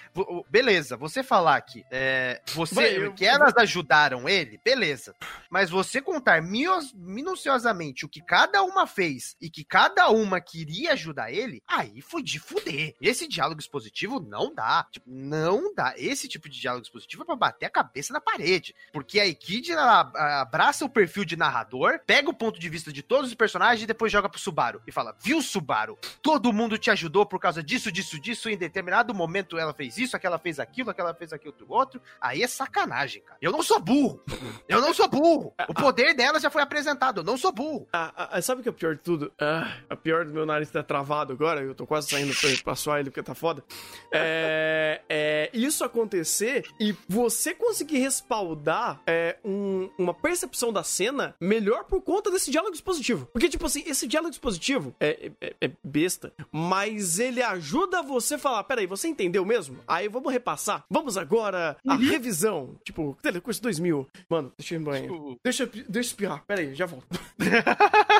Beleza, você falar que é, você, eu... que elas ajudaram ele, beleza. Mas você contar minuciosamente o que cada uma fez e que cada uma queria ajudar ele, aí foi de fuder. Esse diálogo expositivo não dá. Tipo, não dá. Esse tipo de diálogo expositivo é pra bater a cabeça na parede. Porque a Ekid abraça o perfil de narrador, pega o ponto de vista de todos os personagens e depois joga pro Subaru. E fala: Viu, Subaru? Todo mundo te ajudou por causa disso, disso, disso. Em determinado momento ela fez isso, aquela fez aquilo, aquela fez aquilo outro. Aí é sacanagem, cara. Eu não sou burro. Eu não sou burro. O poder dela já foi apresentado. Eu não sou burro. Ah, ah, sabe o que é o pior de tudo? Ah, a pior do meu nariz tá travado agora. Eu tô quase saindo pra, pra suar ele porque tá foda. É, é, isso acontecer e você conseguir respaldar é, um, uma percepção da cena melhor por conta desse diálogo expositivo. Porque, tipo assim, esse diálogo expositivo é, é, é besta, mas ele ajuda você a falar: peraí, você entendeu mesmo? Aí vamos repassar. Vamos agora a uhum. revisão. Tipo, Telecurso 2000. Mano, deixa eu ir no banho. Tipo... Deixa, deixa eu espiar. Pera aí, já volto.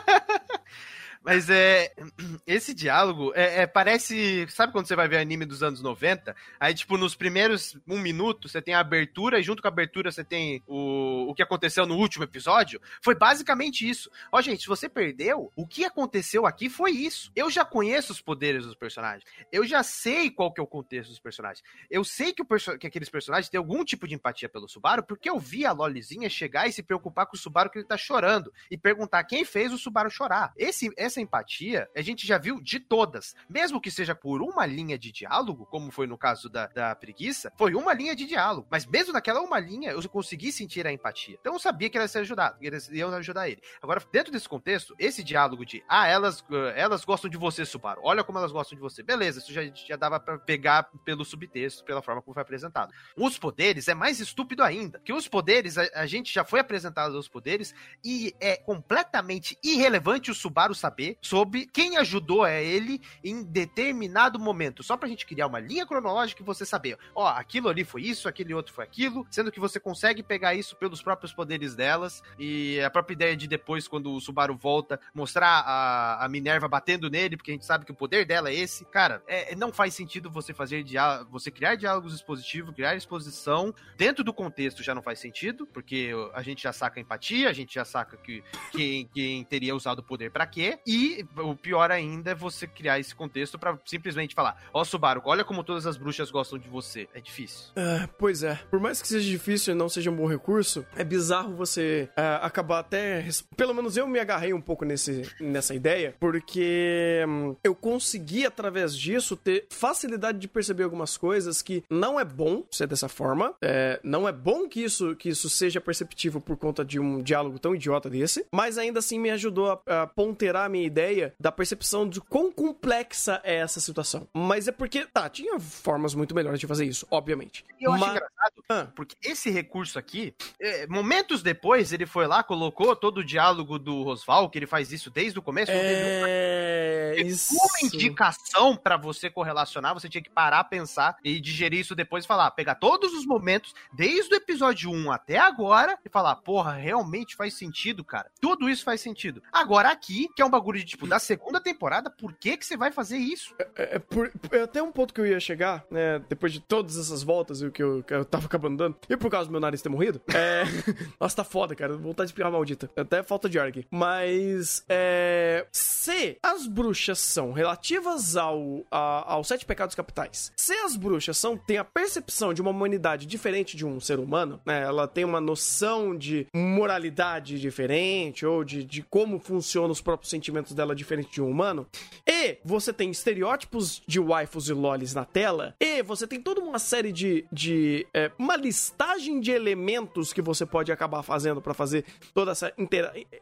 Mas é. Esse diálogo é, é, parece. Sabe quando você vai ver anime dos anos 90? Aí, tipo, nos primeiros um minuto você tem a abertura e junto com a abertura você tem o, o que aconteceu no último episódio. Foi basicamente isso. Ó, gente, se você perdeu, o que aconteceu aqui foi isso. Eu já conheço os poderes dos personagens. Eu já sei qual que é o contexto dos personagens. Eu sei que, o perso que aqueles personagens têm algum tipo de empatia pelo Subaru, porque eu vi a Lolizinha chegar e se preocupar com o Subaru que ele tá chorando. E perguntar quem fez o Subaru chorar. Esse, empatia a gente já viu de todas. Mesmo que seja por uma linha de diálogo, como foi no caso da, da preguiça, foi uma linha de diálogo. Mas mesmo naquela uma linha, eu consegui sentir a empatia. Então eu sabia que ela ia ser ajudada, iam ajudar ele. Agora, dentro desse contexto, esse diálogo de ah, elas, elas gostam de você, Subaru. Olha como elas gostam de você. Beleza, isso já, já dava para pegar pelo subtexto, pela forma como foi apresentado. Os poderes é mais estúpido ainda. Que os poderes, a, a gente já foi apresentado os poderes e é completamente irrelevante o Subaru saber sobre quem ajudou a ele em determinado momento. Só pra gente criar uma linha cronológica e você saber, ó, aquilo ali foi isso, aquele outro foi aquilo, sendo que você consegue pegar isso pelos próprios poderes delas e a própria ideia de depois, quando o Subaru volta, mostrar a, a Minerva batendo nele, porque a gente sabe que o poder dela é esse. Cara, é, não faz sentido você fazer diálogo, você criar diálogos expositivos, criar exposição dentro do contexto já não faz sentido, porque a gente já saca empatia, a gente já saca que quem, quem teria usado o poder para quê, e o pior ainda é você criar esse contexto para simplesmente falar: Ó, oh, Subaru, olha como todas as bruxas gostam de você. É difícil. É, pois é. Por mais que seja difícil e não seja um bom recurso, é bizarro você é, acabar até. Pelo menos eu me agarrei um pouco nesse, nessa ideia, porque hum, eu consegui, através disso, ter facilidade de perceber algumas coisas que não é bom ser dessa forma. É, não é bom que isso, que isso seja perceptível por conta de um diálogo tão idiota desse, mas ainda assim me ajudou a, a ponterar a minha minha ideia da percepção de quão complexa é essa situação. Mas é porque, tá, tinha formas muito melhores de fazer isso, obviamente. E eu acho Mas- engraçado, Ah. porque esse recurso aqui, é, momentos depois, ele foi lá, colocou todo o diálogo do Rosval, que ele faz isso desde o começo. É. Isso. uma indicação pra você correlacionar, você tinha que parar, pensar e digerir isso depois e falar, pegar todos os momentos, desde o episódio 1 até agora, e falar, porra, realmente faz sentido, cara. Tudo isso faz sentido. Agora aqui, que é um bagulho de tipo, da segunda temporada, por que que você vai fazer isso? É, é por- é até um ponto que eu ia chegar, né? Depois de todas essas voltas e o que eu, que eu tava acabando dando. E por causa do meu nariz ter morrido. É. Nossa, tá foda, cara. Vontade de espirrar maldita. Até falta de ar aqui. Mas. É. Se as bruxas são relativas ao, a- aos sete pecados capitais, se as bruxas são, têm a percepção de uma humanidade diferente de um ser humano, né? Ela tem uma noção de moralidade diferente, ou de, de como funcionam os próprios sentimentos dela diferente de um humano, e você tem estereótipos de waifus e lolis na tela, e você tem toda uma série de. de é, uma listagem de elementos que você pode acabar fazendo pra fazer toda essa,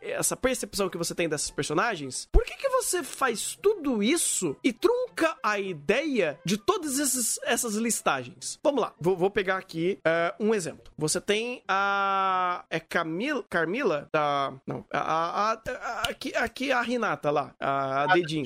essa percepção que você tem dessas personagens. Por que, que você faz tudo isso e trunca a ideia de todas esses, essas listagens? Vamos lá, vou, vou pegar aqui é, um exemplo. Você tem a. É Camila? Carmila? Da. Não, a. a, a- aqui, aqui a Renata lá, a, a dedinho.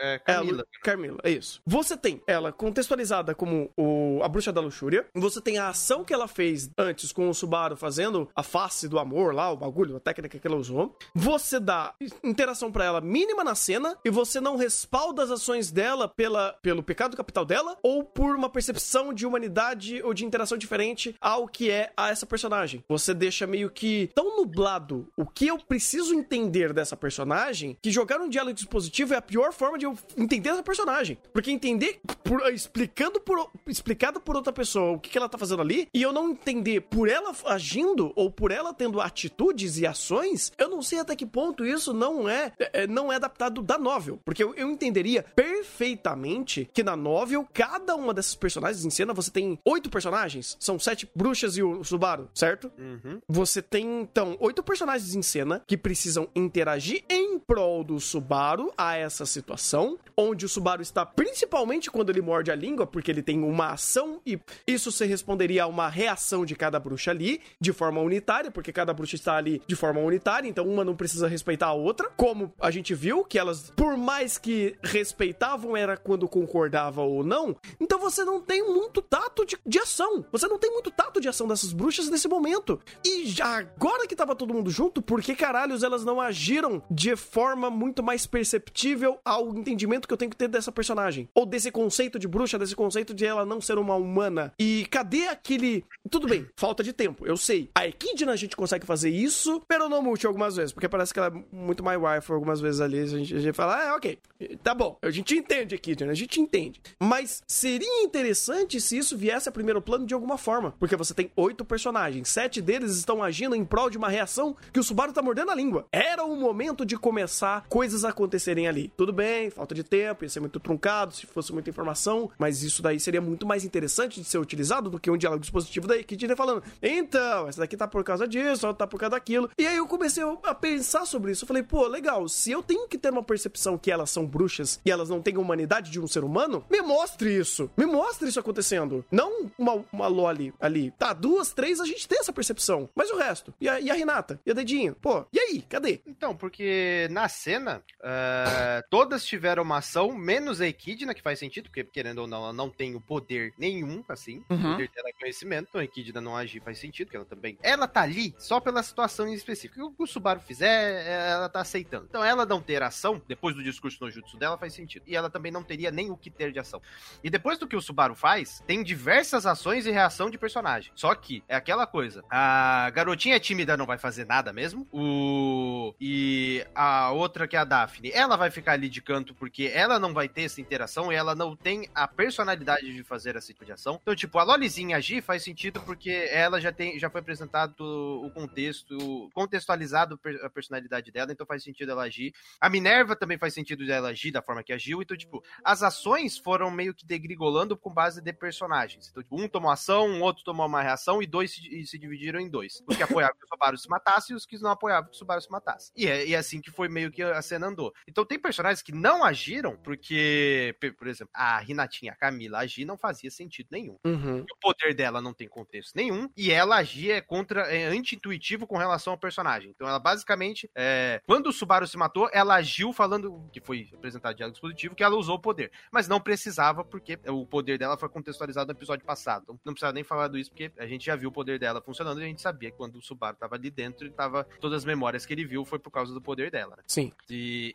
É, Camila. Carmila, é isso. Você tem ela contextualizada como o, a bruxa da luxúria. Você tem a ação que ela fez antes com o Subaru fazendo a face do amor lá, o bagulho, a técnica que ela usou. Você dá interação pra ela mínima na cena e você não respalda as ações dela pela, pelo pecado capital dela ou por uma percepção de humanidade ou de interação diferente ao que é a essa personagem. Você deixa meio que tão nublado o que eu preciso entender dessa personagem que jogar um diálogo dispositivo é a pior forma de eu entender essa personagem. Porque entender por- explicando por, explicado por outra pessoa o que, que ela tá fazendo ali e eu não entender por ela agindo ou por ela tendo atitudes e ações, eu não sei até que ponto isso não é, é, não é adaptado da novel. Porque eu, eu entenderia perfeitamente que na novel, cada uma dessas personagens em cena, você tem oito personagens, são sete bruxas e o Subaru, certo? Uhum. Você tem, então, oito personagens em cena que precisam interagir em prol do Subaru a essa situação, onde o Subaru está principalmente quando ele morde a língua, porque ele tem uma ação e isso se responderia a uma reação de cada bruxa ali, de forma unitária, porque cada bruxa está ali de forma unitária, então uma não precisa respeitar a outra, como a gente viu que elas, por mais que respeitavam, era quando concordava ou não, então você não tem muito tato de, de ação, você não tem muito tato de ação dessas bruxas nesse momento. E já agora que tava todo mundo junto, por que caralhos elas não agiram de forma muito mais perceptível ao entendimento que eu tenho que ter dessa personagem? Ou desse conceito de bruxa, desse conceito de ela não ser uma humana? E cadê aquele. Tudo bem, falta de tempo, eu sei. A Equidna a gente consegue fazer isso, pero não multi algumas vezes, porque parece que ela é muito mais wife algumas vezes ali. A gente, a gente fala, ah, ok, tá bom, a gente entende Equidna, a gente entende. Mas seria interessante se isso viesse a primeiro plano de alguma forma, porque você tem oito personagens, sete deles estão agindo em prol de uma reação que o Subaru tá mordendo a língua. Era o momento de começar coisas acontecerem ali. Tudo bem, falta de tempo, ia ser muito truncado se fosse muita informação, mas isso daí seria muito mais interessante de ser utilizado do que um diálogo dispositivo da Equidna falando, então, essa daqui tá por causa disso, outra tá por causa daquilo. E aí eu comecei a pensar sobre isso. Eu falei, pô, legal, se eu tenho que ter uma percepção que elas são bruxas e elas não têm a humanidade de um ser humano, me mostre isso. Me mostre isso acontecendo. Não uma, uma loli ali. Tá, duas, três, a gente tem essa percepção. Mas o resto? E a, e a Renata? E a Dedinho? Pô, e aí? Cadê? Então, porque na cena, eh, todas tiveram uma ação, menos a Equidna, que faz sentido, porque querendo ou não, ela não tem o poder nenhum, assim. Uhum. Poder dela é conhecimento, então a Equidna não agir faz sentido, porque ela também. Ela tá ali só pela situação em específico. O que o Subaru fizer, ela tá aceitando. Então ela não ter ação, depois do discurso no jutsu dela, faz sentido. E ela também não teria nem o que ter de ação. E depois do que o Subaru faz, tem diversas ações e reação de personagem. Só que é aquela coisa. A garotinha tímida não vai fazer nada mesmo. O e a outra que é a Daphne, ela vai ficar ali de canto porque ela não vai ter essa interação e ela não tem a personalidade de fazer essa tipo de ação. Então, tipo, a Lolizinha agir faz sentido porque ela já tem já foi apresentado o contexto, contextualizado a personalidade dela, então faz sentido ela agir. A Minerva também faz sentido dela agir da forma que agiu. Então, tipo, as ações foram meio que degrigolando com base de personagens. Então, tipo, um tomou ação, um outro tomou uma reação e dois se, se dividiram em dois. Os que apoiavam que o Subaru se matasse e os que não apoiavam que o Subaru se matasse. E é, e é assim que foi meio que a cena andou. Então tem personagens que não agiram porque, por exemplo, a Rinatinha, a Camila agir não fazia sentido nenhum. Uhum. O poder dela não tem contexto nenhum e ela agir é contra, é anti-intuitivo com relação ao personagem. Então ela basicamente, é, quando o Subaru se matou, ela agiu falando, que foi apresentado diálogo dispositivo, que ela usou o poder. Mas não precisava porque o poder dela foi contextualizado no episódio passado. Então não precisava nem falar disso porque a gente já viu o poder dela funcionando e a gente sabia que quando o Subaru tava ali dentro, ele tava, todas as memórias que ele viu foi por causa do poder dela. Né? Sim.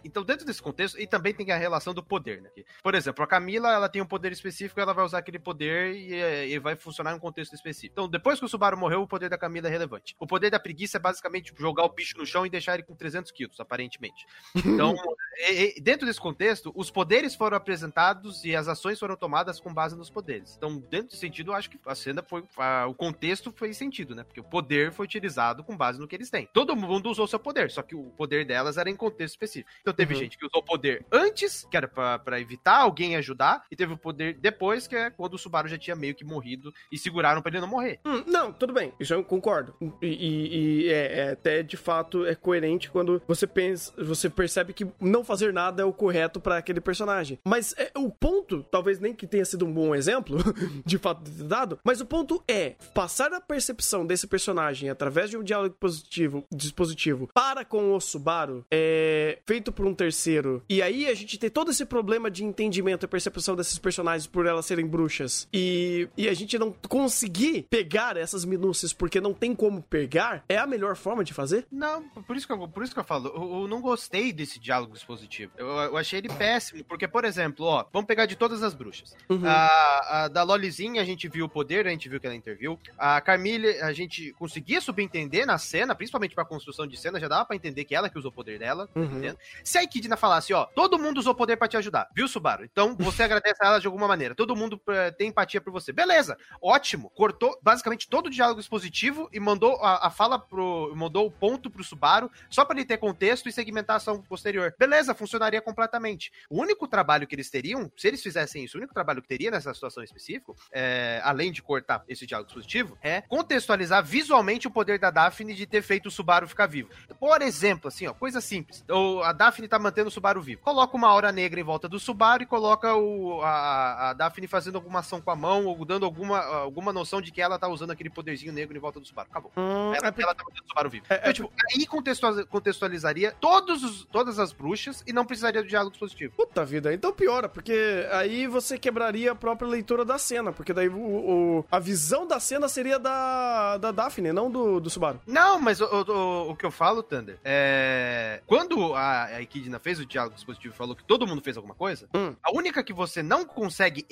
Então dentro desse contexto, e também tem a relação do poder, né? Por exemplo, a Camila, ela tem um poder específico, ela vai usar aquele poder e, e vai funcionar em um contexto específico. Então, depois que o Subaru morreu, o poder da Camila é relevante. O poder da preguiça é basicamente jogar o bicho no chão e deixar ele com 300 quilos, aparentemente. Então, e, dentro desse contexto, os poderes foram apresentados e as ações foram tomadas com base nos poderes. Então, dentro desse sentido, eu acho que a cena foi. A, o contexto fez sentido, né? Porque o poder foi utilizado com base no que eles têm. Todo mundo usou seu poder, só que o poder delas era em contexto específico. Então, teve uhum. gente que usou o poder antes, que era para evitar alguém ajudar, e teve o poder depois, que é quando o Subaru já tinha meio que morrido e seguraram pra ele não morrer. Hum, não, tudo bem, isso eu concordo. E, e, e é, é, até de fato é coerente quando você pensa, você percebe que não fazer nada é o correto para aquele personagem. Mas é, o ponto, talvez nem que tenha sido um bom exemplo, de fato dado, mas o ponto é passar a percepção desse personagem através de um diálogo positivo, dispositivo para com o Subaru é feito por um terceiro. E aí a gente tem todo esse problema de entendimento e percepção desses personagens por elas serem bruxas. E, e a gente não conseguir pegar essas minúcias porque não tem como pegar, é a melhor forma de fazer? Não, por isso que eu, por isso que eu falo, eu, eu não gostei desse diálogo dispositivo. Eu, eu, achei ele péssimo, porque, por exemplo, ó, vamos pegar de todas as bruxas. Uhum. A, a, da Lolizinha, a gente viu o poder, a gente viu que ela interviu. A Carmille, a gente conseguia subentender na cena, principalmente pra construção de cena, já dava pra entender que ela que usou o poder dela, tá uhum. Se a Equidna falasse, ó, todo mundo usou poder para te ajudar, viu, Subaru? Então você agradece a ela de alguma maneira. Todo mundo uh, tem empatia por você. Beleza, ótimo. Cortou basicamente todo o diálogo expositivo e mandou a, a fala pro. mandou o ponto pro Subaru só para ele ter contexto e segmentação posterior. Beleza, funcionaria completamente. O único trabalho que eles teriam, se eles fizessem isso, o único trabalho que teria nessa situação específica, é, além de cortar esse diálogo expositivo, é contextualizar visualmente o poder da Daphne de ter feito o Subaru ficar vivo. Por exemplo, assim, ó, coisa simples. A Daphne tá mantendo o Subaru vivo. Coloca uma aura negra em volta do Subaru e coloca o, a, a Daphne fazendo alguma ação com a mão ou dando alguma, alguma noção de que ela tá usando aquele poderzinho negro em volta do Subaru. Acabou. Hum, ela, é ela tá mantendo o Subaru vivo. É, então, é, tipo, aí contextualizaria todos os, todas as bruxas e não precisaria do diálogo positivo. Puta vida, então piora, porque aí você quebraria a própria leitura da cena, porque daí o, o a visão da cena seria da, da Daphne, não do, do Subaru. Não, mas o, o, o que eu falo, Thunder, é. Quando a, a Equidna fez o diálogo dispositivo e falou que todo mundo fez alguma coisa, hum. a única que você não consegue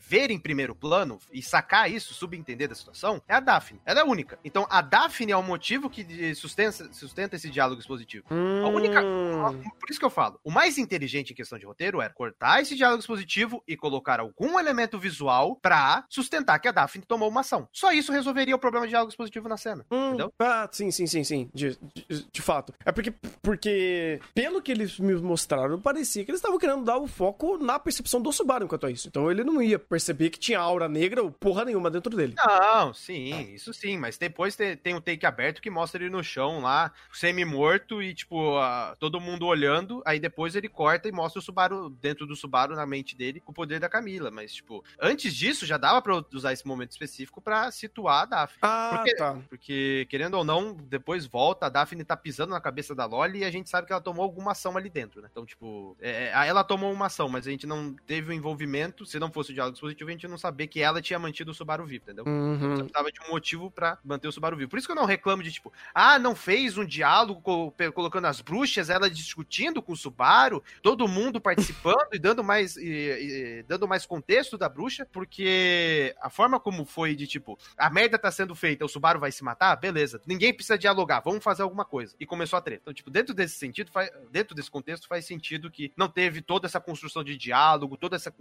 ver em primeiro plano e sacar isso, subentender da situação, é a Daphne. Ela é a única. Então a Daphne é o motivo que sustenta, sustenta esse diálogo expositivo. Hum. A única. Por isso que eu falo, o mais inteligente em questão de roteiro era cortar esse diálogo expositivo e colocar algum elemento visual pra sustentar que a Daphne tomou uma ação. Só isso resolveria o problema de diálogo expositivo na cena. Hum. Entendeu? Ah, sim, sim, sim, sim. De, de, de fato. É porque, porque, pelo que eles me mostraram, parecia que eles estavam querendo dar o foco na percepção do Subaru enquanto a isso. Então ele não ia perceber que tinha aura negra ou porra nenhuma dentro dele. Não, sim, isso sim. Mas depois tem um take aberto que mostra ele no chão lá, semi-morto e, tipo, todo mundo olhando. Aí depois ele corta e mostra o Subaru dentro do Subaru na mente dele com o poder da Camila. Mas, tipo, antes disso já dava pra usar esse momento específico para situar a Daphne. Ah, porque, tá. Porque, querendo ou não, depois volta, a Daphne tá pisando na cabeça da Loli e a gente sabe que ela tomou alguma ação ali dentro, né? Então, tipo, é, é ela tomou uma ação, mas a gente não teve o um envolvimento. Se não fosse o diálogo dispositivo, a gente não sabia que ela tinha mantido o Subaru vivo, entendeu? Uhum. Você precisava de um motivo para manter o Subaru vivo. Por isso que eu não reclamo de, tipo, ah, não fez um diálogo colocando as bruxas, ela discutindo com o Subaru, todo mundo participando e dando mais e, e, dando mais contexto da bruxa, porque a forma como foi de, tipo, a merda tá sendo feita, o Subaru vai se matar, beleza. Ninguém precisa dialogar, vamos fazer alguma coisa. E começou a treta. Então, tipo, dentro desse sentido, faz, dentro desse contexto, faz sentido que não teve toda essa construção de diálogo, toda essa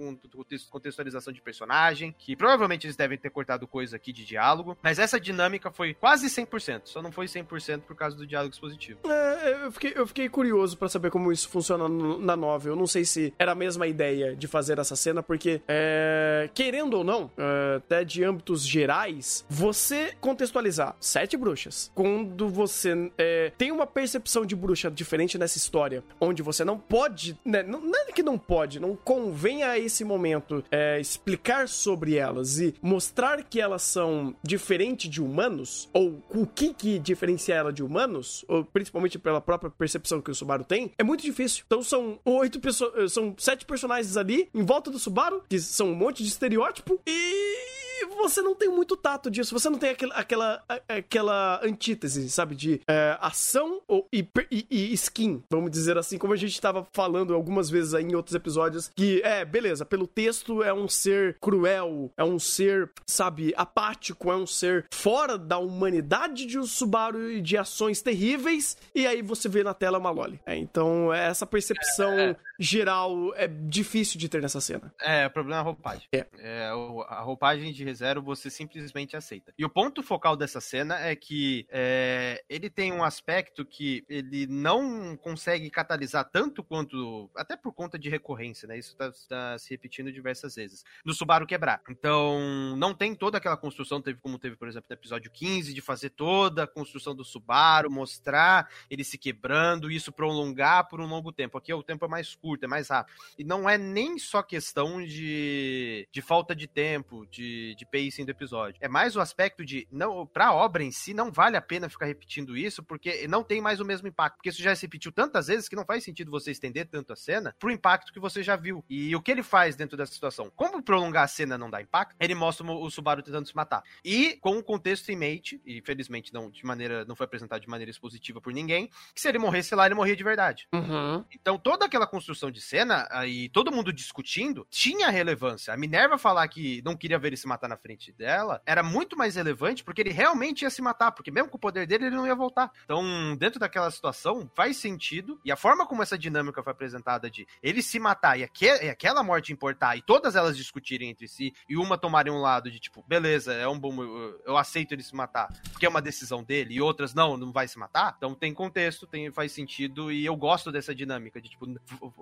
contextualização de personagem, que provavelmente eles devem ter cortado coisa aqui de diálogo, mas essa dinâmica foi quase 100%, só não foi 100% por causa do diálogo expositivo. É, eu fiquei, eu fiquei curioso para saber como isso funciona no, na novel. Eu não sei se era a mesma ideia de fazer essa cena, porque, é, querendo ou não, é, até de âmbitos gerais, você contextualizar sete bruxas, quando você é, tem uma percepção de bruxa diferente nessa história, onde você não pode, né, não, não é que não pode, não convém a esse momento é, explicar sobre elas e mostrar que elas são diferentes de humanos, ou o que que diferencia ela de humanos, ou principalmente pela própria percepção que o Subaru tem, é muito difícil. Então são oito pessoas, são sete personagens ali em volta do Subaru, que são um monte de estereótipo, e você não tem muito tato disso. Você não tem aquela, aquela, aquela antítese, sabe? De é, ação ou, e, e, e, skin, vamos dizer assim, como a gente estava falando algumas vezes aí em outros episódios. Que é, beleza, pelo texto é um ser cruel, é um ser, sabe, apático, é um ser fora da humanidade de um Subaru e de ações terríveis. E aí você vê na tela uma Loli. É, então, essa percepção é, é. Geral é difícil de ter nessa cena. É, o problema é a roupagem. É. é a roupagem de ReZero você simplesmente aceita. E o ponto focal dessa cena é que é, ele tem um aspecto que ele não consegue catalisar tanto quanto. Até por conta de recorrência, né? Isso tá, tá se repetindo diversas vezes. No Subaru quebrar. Então, não tem toda aquela construção, teve como teve, por exemplo, no episódio 15, de fazer toda a construção do Subaru, mostrar ele se quebrando, isso prolongar por um longo tempo. Aqui o tempo é mais curto, é mais rápido. E não é nem só questão de, de falta de tempo, de, de pacing do episódio. É mais o aspecto de, não, pra obra em si, não vale a pena ficar repetindo isso, porque não tem mais o mesmo impacto. Porque isso já se repetiu tantas vezes que não faz sentido você estender tanto a cena pro impacto que você já viu. E o que ele faz dentro dessa situação? Como prolongar a cena não dá impacto, ele mostra o Subaru tentando se matar. E com o contexto em mente, e felizmente não, de maneira, não foi apresentado de maneira expositiva por ninguém, que se ele morresse lá, ele morria de verdade. Uhum. Então toda aquela construção de cena, aí todo mundo discutindo, tinha relevância. A Minerva falar que não queria ver ele se matar na frente dela, era muito mais relevante porque ele realmente ia se matar, porque mesmo com o poder dele, ele não ia voltar. Então, dentro daquela situação, faz sentido, e a forma como essa dinâmica foi apresentada de ele se matar e, e aquela morte importar, e todas elas discutirem entre si, e uma tomarem um lado de tipo, beleza, é um bom. Eu, eu aceito ele se matar, porque é uma decisão dele, e outras não, não vai se matar. Então tem contexto, tem, faz sentido, e eu gosto dessa dinâmica de tipo,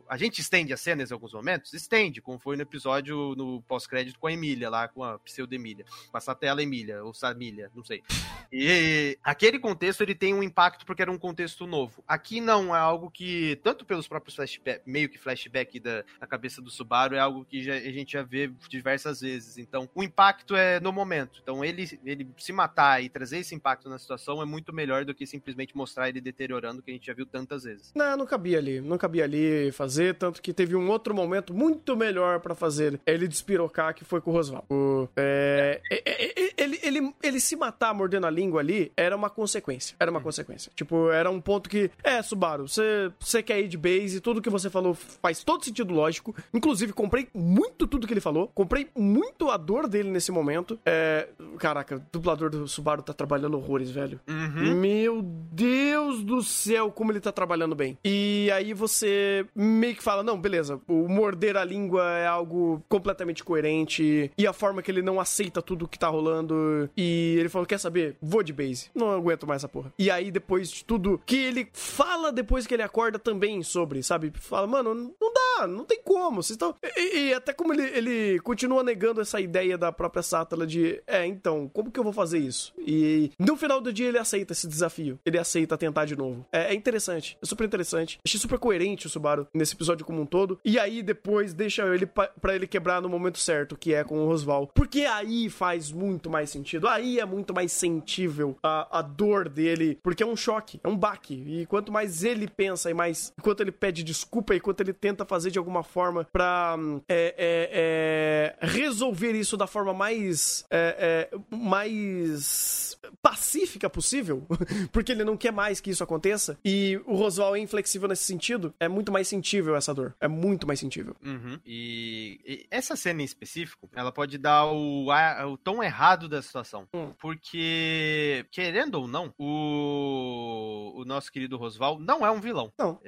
a gente estende as cenas em alguns momentos? Estende, como foi no episódio no pós-crédito com a Emília lá, com a pseudo-Emília. Com a Satela Emília, ou Samília, não sei. E aquele contexto, ele tem um impacto porque era um contexto novo. Aqui não, é algo que, tanto pelos próprios flashback, meio que flashback da, da cabeça do Subaru, é algo que já, a gente já vê diversas vezes. Então, o impacto é no momento. Então, ele, ele se matar e trazer esse impacto na situação é muito melhor do que simplesmente mostrar ele deteriorando, que a gente já viu tantas vezes. Não, não cabia ali. Não cabia ali fazer, tanto que teve um outro momento muito melhor para fazer ele despirocar, que foi com o Rosval. O, é, é, é, ele, ele, ele se matar mordendo a língua ali era uma consequência. Era uma consequência. Tipo, era um ponto que, é, Subaru, você, você quer ir de base, tudo que você falou faz todo sentido lógico. Inclusive, comprei muito tudo que ele falou. Comprei muito a dor dele nesse momento. É, caraca, o dublador do Subaru tá trabalhando horrores, velho. Uhum. Meu Deus do céu, como ele tá trabalhando bem. E aí você meio que fala, não, beleza, o morder a língua é algo completamente coerente. E a forma que ele não aceita tudo que tá rolando. E ele falou: quer saber? Vou de base. Não aguento mais essa porra. E aí, depois de tudo que ele fala depois que ele acorda também sobre, sabe? Fala, mano, não dá, não tem como. Vocês estão. E, e, até como ele, ele continua negando essa ideia da própria Sátala de, é, então, como que eu vou fazer isso? E no final do dia ele aceita esse desafio. Ele aceita tentar de novo. É, é interessante. É super interessante. Achei super coerente o Subaru nesse episódio como um todo. E aí depois deixa ele para ele quebrar no momento certo, que é com o Rosval. Porque aí faz muito mais sentido. Aí é muito mais sentível a, a dor dele, porque é um choque, é um baque. E quanto mais ele pensa e mais. Enquanto ele pede desculpa e quanto ele tenta fazer de alguma forma pra é, é, é, resolver isso da forma mais. É, é, mais pacífica possível, porque ele não quer mais que isso aconteça. E o Roswell é inflexível nesse sentido. É muito mais sentível essa dor. É muito mais sentível. Uhum. E, e, essa cena em específico, ela pode dar o, a, o tom errado da situação. Hum. Porque, querendo ou não, o, o nosso querido Rosval não é um vilão. Não.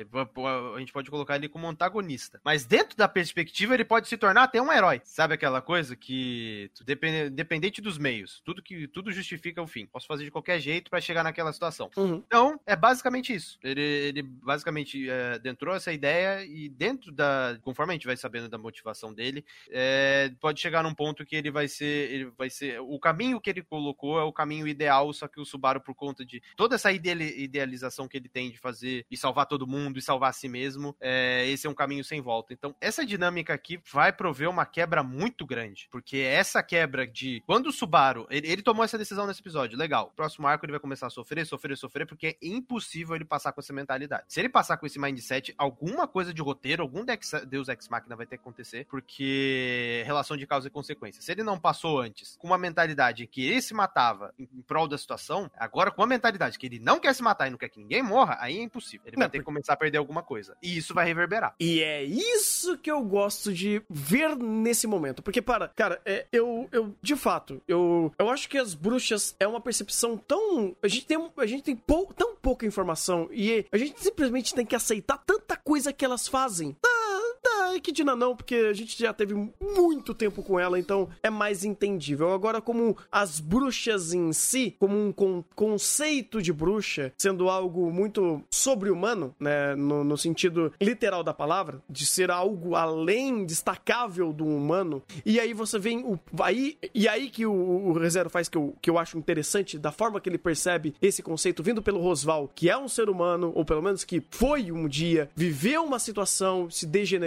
A gente pode colocar ele como antagonista. Mas dentro da perspectiva, ele pode se tornar até um herói. Sabe aquela coisa que, dependente dos meios, tudo que tudo justifica o fim. Posso fazer de qualquer jeito para chegar naquela situação. Uhum. Então, é basicamente isso. Ele, ele basicamente é, dentrou essa ideia e dentro da. Conforme a gente vai sabendo da motivação dele, é, pode chegar num ponto que ele vai ser. Ele vai ser. O caminho que ele colocou é o caminho ideal, só que o Subaru, por conta de toda essa idealização que ele tem de fazer e salvar todo mundo e salvar a si mesmo, é, esse é um caminho sem volta. Então, essa dinâmica aqui vai prover uma quebra muito grande. Porque essa quebra de. Quando o Subaru. Ele, ele tomou essa decisão nesse episódio, legal. Próximo arco ele vai começar a sofrer, sofrer, sofrer, porque é impossível ele passar com essa mentalidade. Se ele passar com esse mindset, alguma coisa de roteiro, algum Deus Ex Machina vai ter que acontecer, porque relação de causa e consequência. Se ele não passou antes com uma mentalidade que ele se matava em, em prol da situação, agora com a mentalidade que ele não quer se matar e não quer que ninguém morra, aí é impossível. Ele não, vai ter porque... que começar a perder alguma coisa. E isso vai reverberar. E é isso que eu gosto de ver nesse momento. Porque, para, cara, é, eu, eu, de fato, eu, eu acho que as bruxas é uma percepção tão. A gente tem, a gente tem pou, tão pouca informação e a gente simplesmente tem que aceitar tanta coisa que elas fazem. Ah, ah, que Dina não, porque a gente já teve muito tempo com ela, então é mais entendível. Agora, como as bruxas em si, como um con conceito de bruxa, sendo algo muito sobre-humano, né, no, no, sentido literal da palavra, de ser algo além, destacável do humano, e aí você vem o. Aí, e aí que o, o Rezero faz que eu, que eu acho interessante, da forma que ele percebe esse conceito vindo pelo Rosval, que é um ser humano, ou pelo menos que foi um dia, viveu uma situação, se degenerou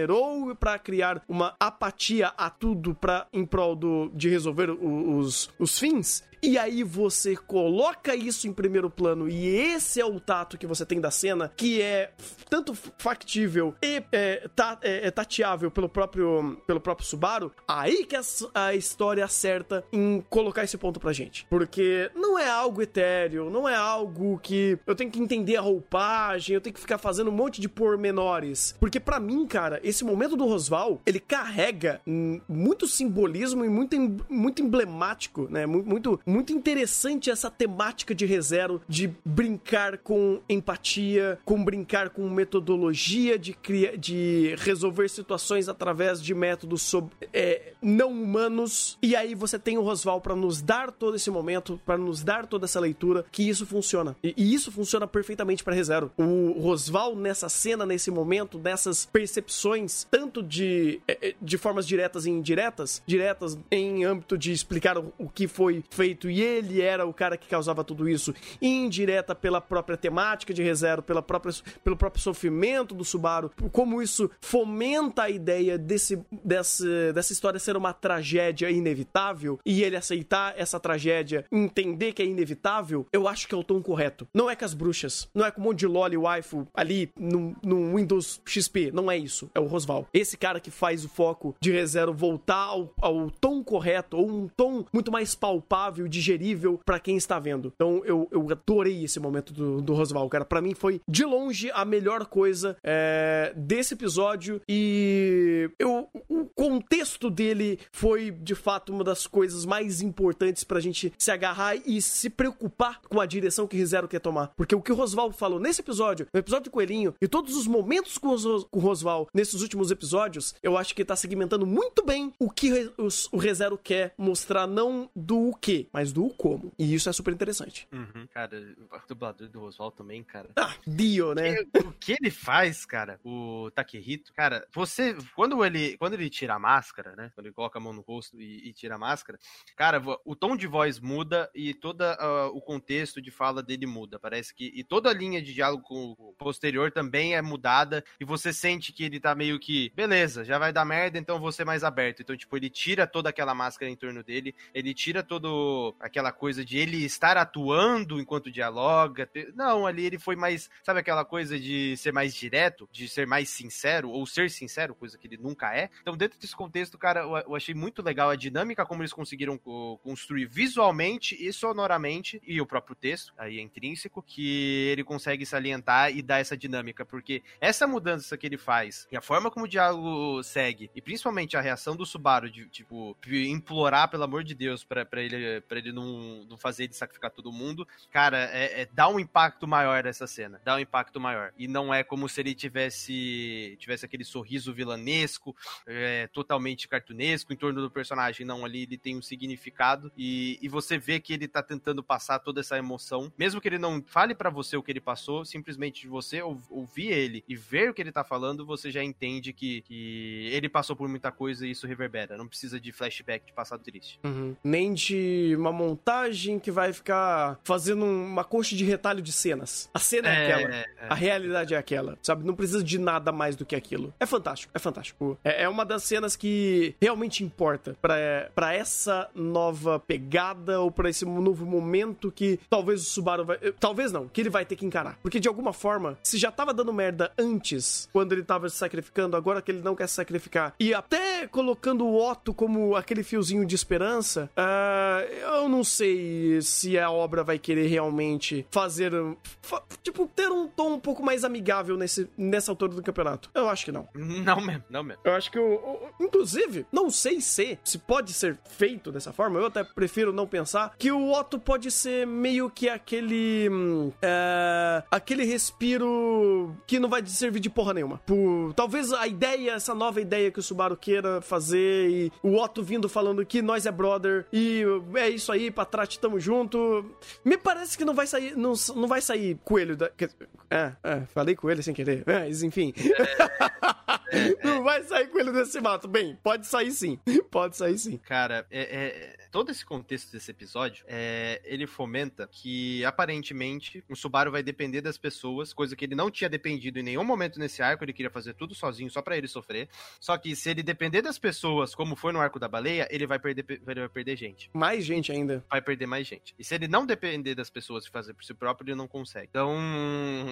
para criar uma apatia a tudo para em prol do, de resolver os, os fins, e aí você coloca isso em primeiro plano e esse é o tato que você tem da cena, que é tanto factível e é, ta, é, é tateável pelo próprio, pelo próprio Subaru, aí que a, a história acerta em colocar esse ponto pra gente. Porque não é algo etéreo, não é algo que eu tenho que entender a roupagem, eu tenho que ficar fazendo um monte de pormenores. Porque para mim, cara, esse momento do Rosval, ele carrega muito simbolismo e muito, muito emblemático, né? Muito, muito interessante essa temática de ReZero, de brincar com empatia, com brincar com metodologia, de, criar, de resolver situações através de métodos sob, é, não humanos. E aí você tem o Rosval para nos dar todo esse momento, para nos dar toda essa leitura, que isso funciona. E, e isso funciona perfeitamente para ReZero. O Rosval nessa cena, nesse momento, nessas percepções, tanto de, é, é, de formas diretas e indiretas, diretas em âmbito de explicar o, o que foi feito e ele era o cara que causava tudo isso, indireta pela própria temática de ReZero, pela própria, pelo próprio sofrimento do Subaru, como isso fomenta a ideia desse, desse, dessa história ser uma tragédia inevitável e ele aceitar essa tragédia, entender que é inevitável, eu acho que é o tom correto. Não é com as bruxas, não é com um monte de loli waifu ali no, no Windows XP, não é isso, é o Rosval. Esse cara que faz o foco de ReZero voltar ao, ao tom correto, ou um tom muito mais palpável digerível para quem está vendo. Então eu, eu adorei esse momento do, do Rosval, cara. Para mim foi de longe a melhor coisa é, desse episódio e eu, o contexto dele foi de fato uma das coisas mais importantes pra gente se agarrar e se preocupar com a direção que Rizero quer tomar. Porque o que o Rosval falou nesse episódio, no episódio do Coelhinho e todos os momentos com, os, com o Rosval nesses últimos episódios, eu acho que tá segmentando muito bem o que o, o Rezero quer mostrar, não do o que, mas mas do como. E isso é super interessante. Uhum. Cara, o dublador do Oswald também, cara. Ah, Dio, né? O que ele faz, cara, o Takehito, cara, você, quando ele, quando ele tira a máscara, né? Quando ele coloca a mão no rosto e, e tira a máscara, cara, o tom de voz muda e todo uh, o contexto de fala dele muda. Parece que. E toda a linha de diálogo posterior também é mudada e você sente que ele tá meio que, beleza, já vai dar merda, então vou ser mais aberto. Então, tipo, ele tira toda aquela máscara em torno dele, ele tira todo aquela coisa de ele estar atuando enquanto dialoga. Não, ali ele foi mais, sabe aquela coisa de ser mais direto, de ser mais sincero, ou ser sincero, coisa que ele nunca é. Então, dentro desse contexto, cara, eu achei muito legal a dinâmica como eles conseguiram construir visualmente e sonoramente, e o próprio texto, aí é intrínseco, que ele consegue salientar e dar essa dinâmica, porque essa mudança que ele faz, e a forma como o diálogo segue, e principalmente a reação do Subaru de, tipo, implorar, pelo amor de Deus, para ele pra ele não, não fazer ele sacrificar todo mundo. Cara, é, é, dá um impacto maior essa cena. Dá um impacto maior. E não é como se ele tivesse tivesse aquele sorriso vilanesco, é, totalmente cartunesco em torno do personagem. Não, ali ele tem um significado e, e você vê que ele tá tentando passar toda essa emoção. Mesmo que ele não fale para você o que ele passou, simplesmente você ouvir ele e ver o que ele tá falando, você já entende que, que ele passou por muita coisa e isso reverbera. Não precisa de flashback de passado triste. Uhum. Nem de uma montagem que vai ficar fazendo uma coxa de retalho de cenas. A cena é, é aquela. É, é. A realidade é aquela, sabe? Não precisa de nada mais do que aquilo. É fantástico, é fantástico. É, é uma das cenas que realmente importa para essa nova pegada ou para esse novo momento que talvez o Subaru vai. Eh, talvez não, que ele vai ter que encarar. Porque de alguma forma, se já tava dando merda antes, quando ele tava se sacrificando, agora que ele não quer se sacrificar, e até colocando o Otto como aquele fiozinho de esperança, uh, eu não sei se a obra vai querer realmente fazer. Fa tipo, ter um tom um pouco mais amigável nesse, nessa altura do campeonato. Eu acho que não. Não mesmo, não mesmo. Eu acho que o. inclusive, não sei se, se pode ser feito dessa forma, eu até prefiro não pensar, que o Otto pode ser meio que aquele. É, aquele respiro que não vai servir de porra nenhuma. Por, talvez a ideia, essa nova ideia que o Subaru queira fazer e o Otto vindo falando que nós é brother e é isso aí, Patrate, tamo junto. Me parece que não vai sair, não, não vai sair coelho da. É, é, falei coelho sem querer. Mas enfim. Não vai sair coelho desse mato. Bem, pode sair sim. Pode sair sim. Cara, é, é todo esse contexto desse episódio, é, ele fomenta que aparentemente o Subaru vai depender das pessoas, coisa que ele não tinha dependido em nenhum momento nesse arco, ele queria fazer tudo sozinho só para ele sofrer. Só que se ele depender das pessoas, como foi no arco da baleia, ele vai perder, ele vai perder gente. Mais gente ainda. Vai perder mais gente. E se ele não depender das pessoas e fazer por si próprio, ele não consegue. Então,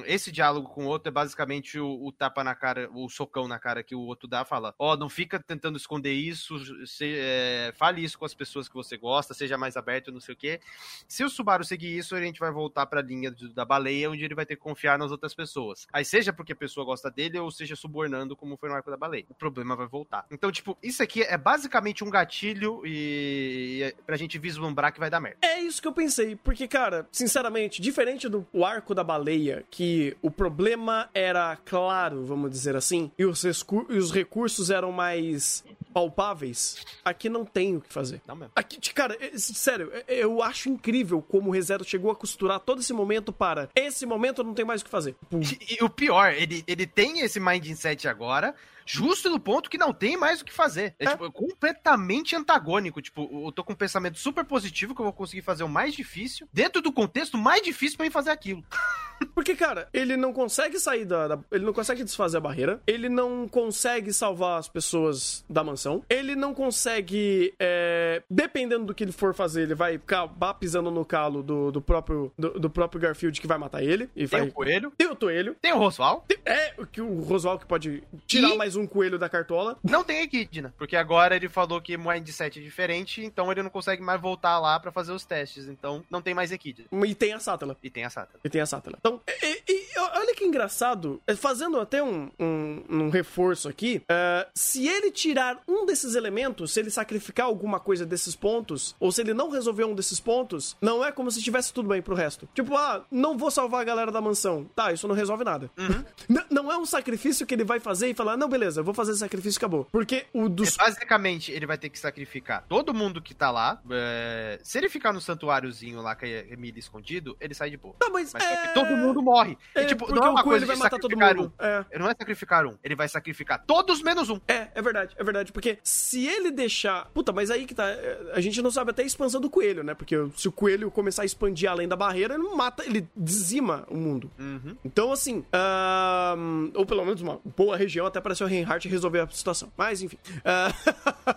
esse diálogo com o outro é basicamente o, o tapa na cara, o socão na cara que o outro dá, fala: Ó, oh, não fica tentando esconder isso, se, é, fale isso com as pessoas que você gosta, seja mais aberto, não sei o quê. Se o Subaru seguir isso, a gente vai voltar pra linha da baleia, onde ele vai ter que confiar nas outras pessoas. Aí, seja porque a pessoa gosta dele, ou seja subornando, como foi no arco da baleia. O problema vai voltar. Então, tipo, isso aqui é basicamente um gatilho e, e é pra gente vislumbrar que vai dar merda. É isso que eu pensei, porque, cara, sinceramente, diferente do arco da baleia, que o problema era claro, vamos dizer assim, e os, os recursos eram mais palpáveis, aqui não tem o que fazer. Não mesmo. Aqui, cara, é, sério, é, eu acho incrível como o ReZero chegou a costurar todo esse momento para esse momento não tem mais o que fazer. E, e o pior, ele, ele tem esse mindset agora, justo no ponto que não tem mais o que fazer. É, é. Tipo, completamente antagônico. Tipo, eu tô com um pensamento super positivo que eu vou conseguir fazer o mais difícil, dentro do contexto mais difícil para mim fazer aquilo. Porque, cara, ele não consegue sair da, da, Ele não consegue desfazer a barreira. Ele não consegue salvar as pessoas da mansão. Ele não consegue. É, dependendo do que ele for fazer, ele vai acabar pisando no calo do, do próprio, do, do, próprio Garfield que vai matar ele. E tem vai... o coelho. Tem o coelho. Tem o Roswell. É, que o Roswell que pode tirar e... mais um coelho da cartola. Não tem Equidna, porque agora ele falou que Mindset é diferente, então ele não consegue mais voltar lá para fazer os testes. Então não tem mais Equidna. E tem a Sátala. E tem a Sátala. E tem a Sátala. Então, e, e, olha que engraçado, é, fazendo até um, um, um reforço aqui, uh, se ele tirar um desses elementos, se ele sacrificar alguma coisa desses pontos, ou se ele não resolver um desses pontos, não é como se tivesse tudo bem pro resto. Tipo, ah, não vou salvar a galera da mansão. Tá, isso não resolve nada. Uhum. não é um sacrifício que ele vai fazer e falar, não, beleza, eu vou fazer esse sacrifício e acabou. Porque o dos. É, basicamente, ele vai ter que sacrificar todo mundo que tá lá. É... Se ele ficar no santuáriozinho lá, que é Emília escondido, ele sai de boa. Mas, mas é... todo mundo morre. É, e, tipo, não é uma coisa vai matar todo mundo. Um. É. Ele não vai sacrificar um, ele vai sacrificar todos menos um. É, é verdade, é verdade. Porque se ele deixar. Puta, mas aí que tá. É, a gente não sabe até a expansão do coelho, né? Porque se o coelho começar a expandir além da barreira, ele mata, ele dizima o mundo. Uhum. Então, assim. Um, ou pelo menos uma boa região até para o Reinhardt resolver a situação. Mas, enfim. Uh,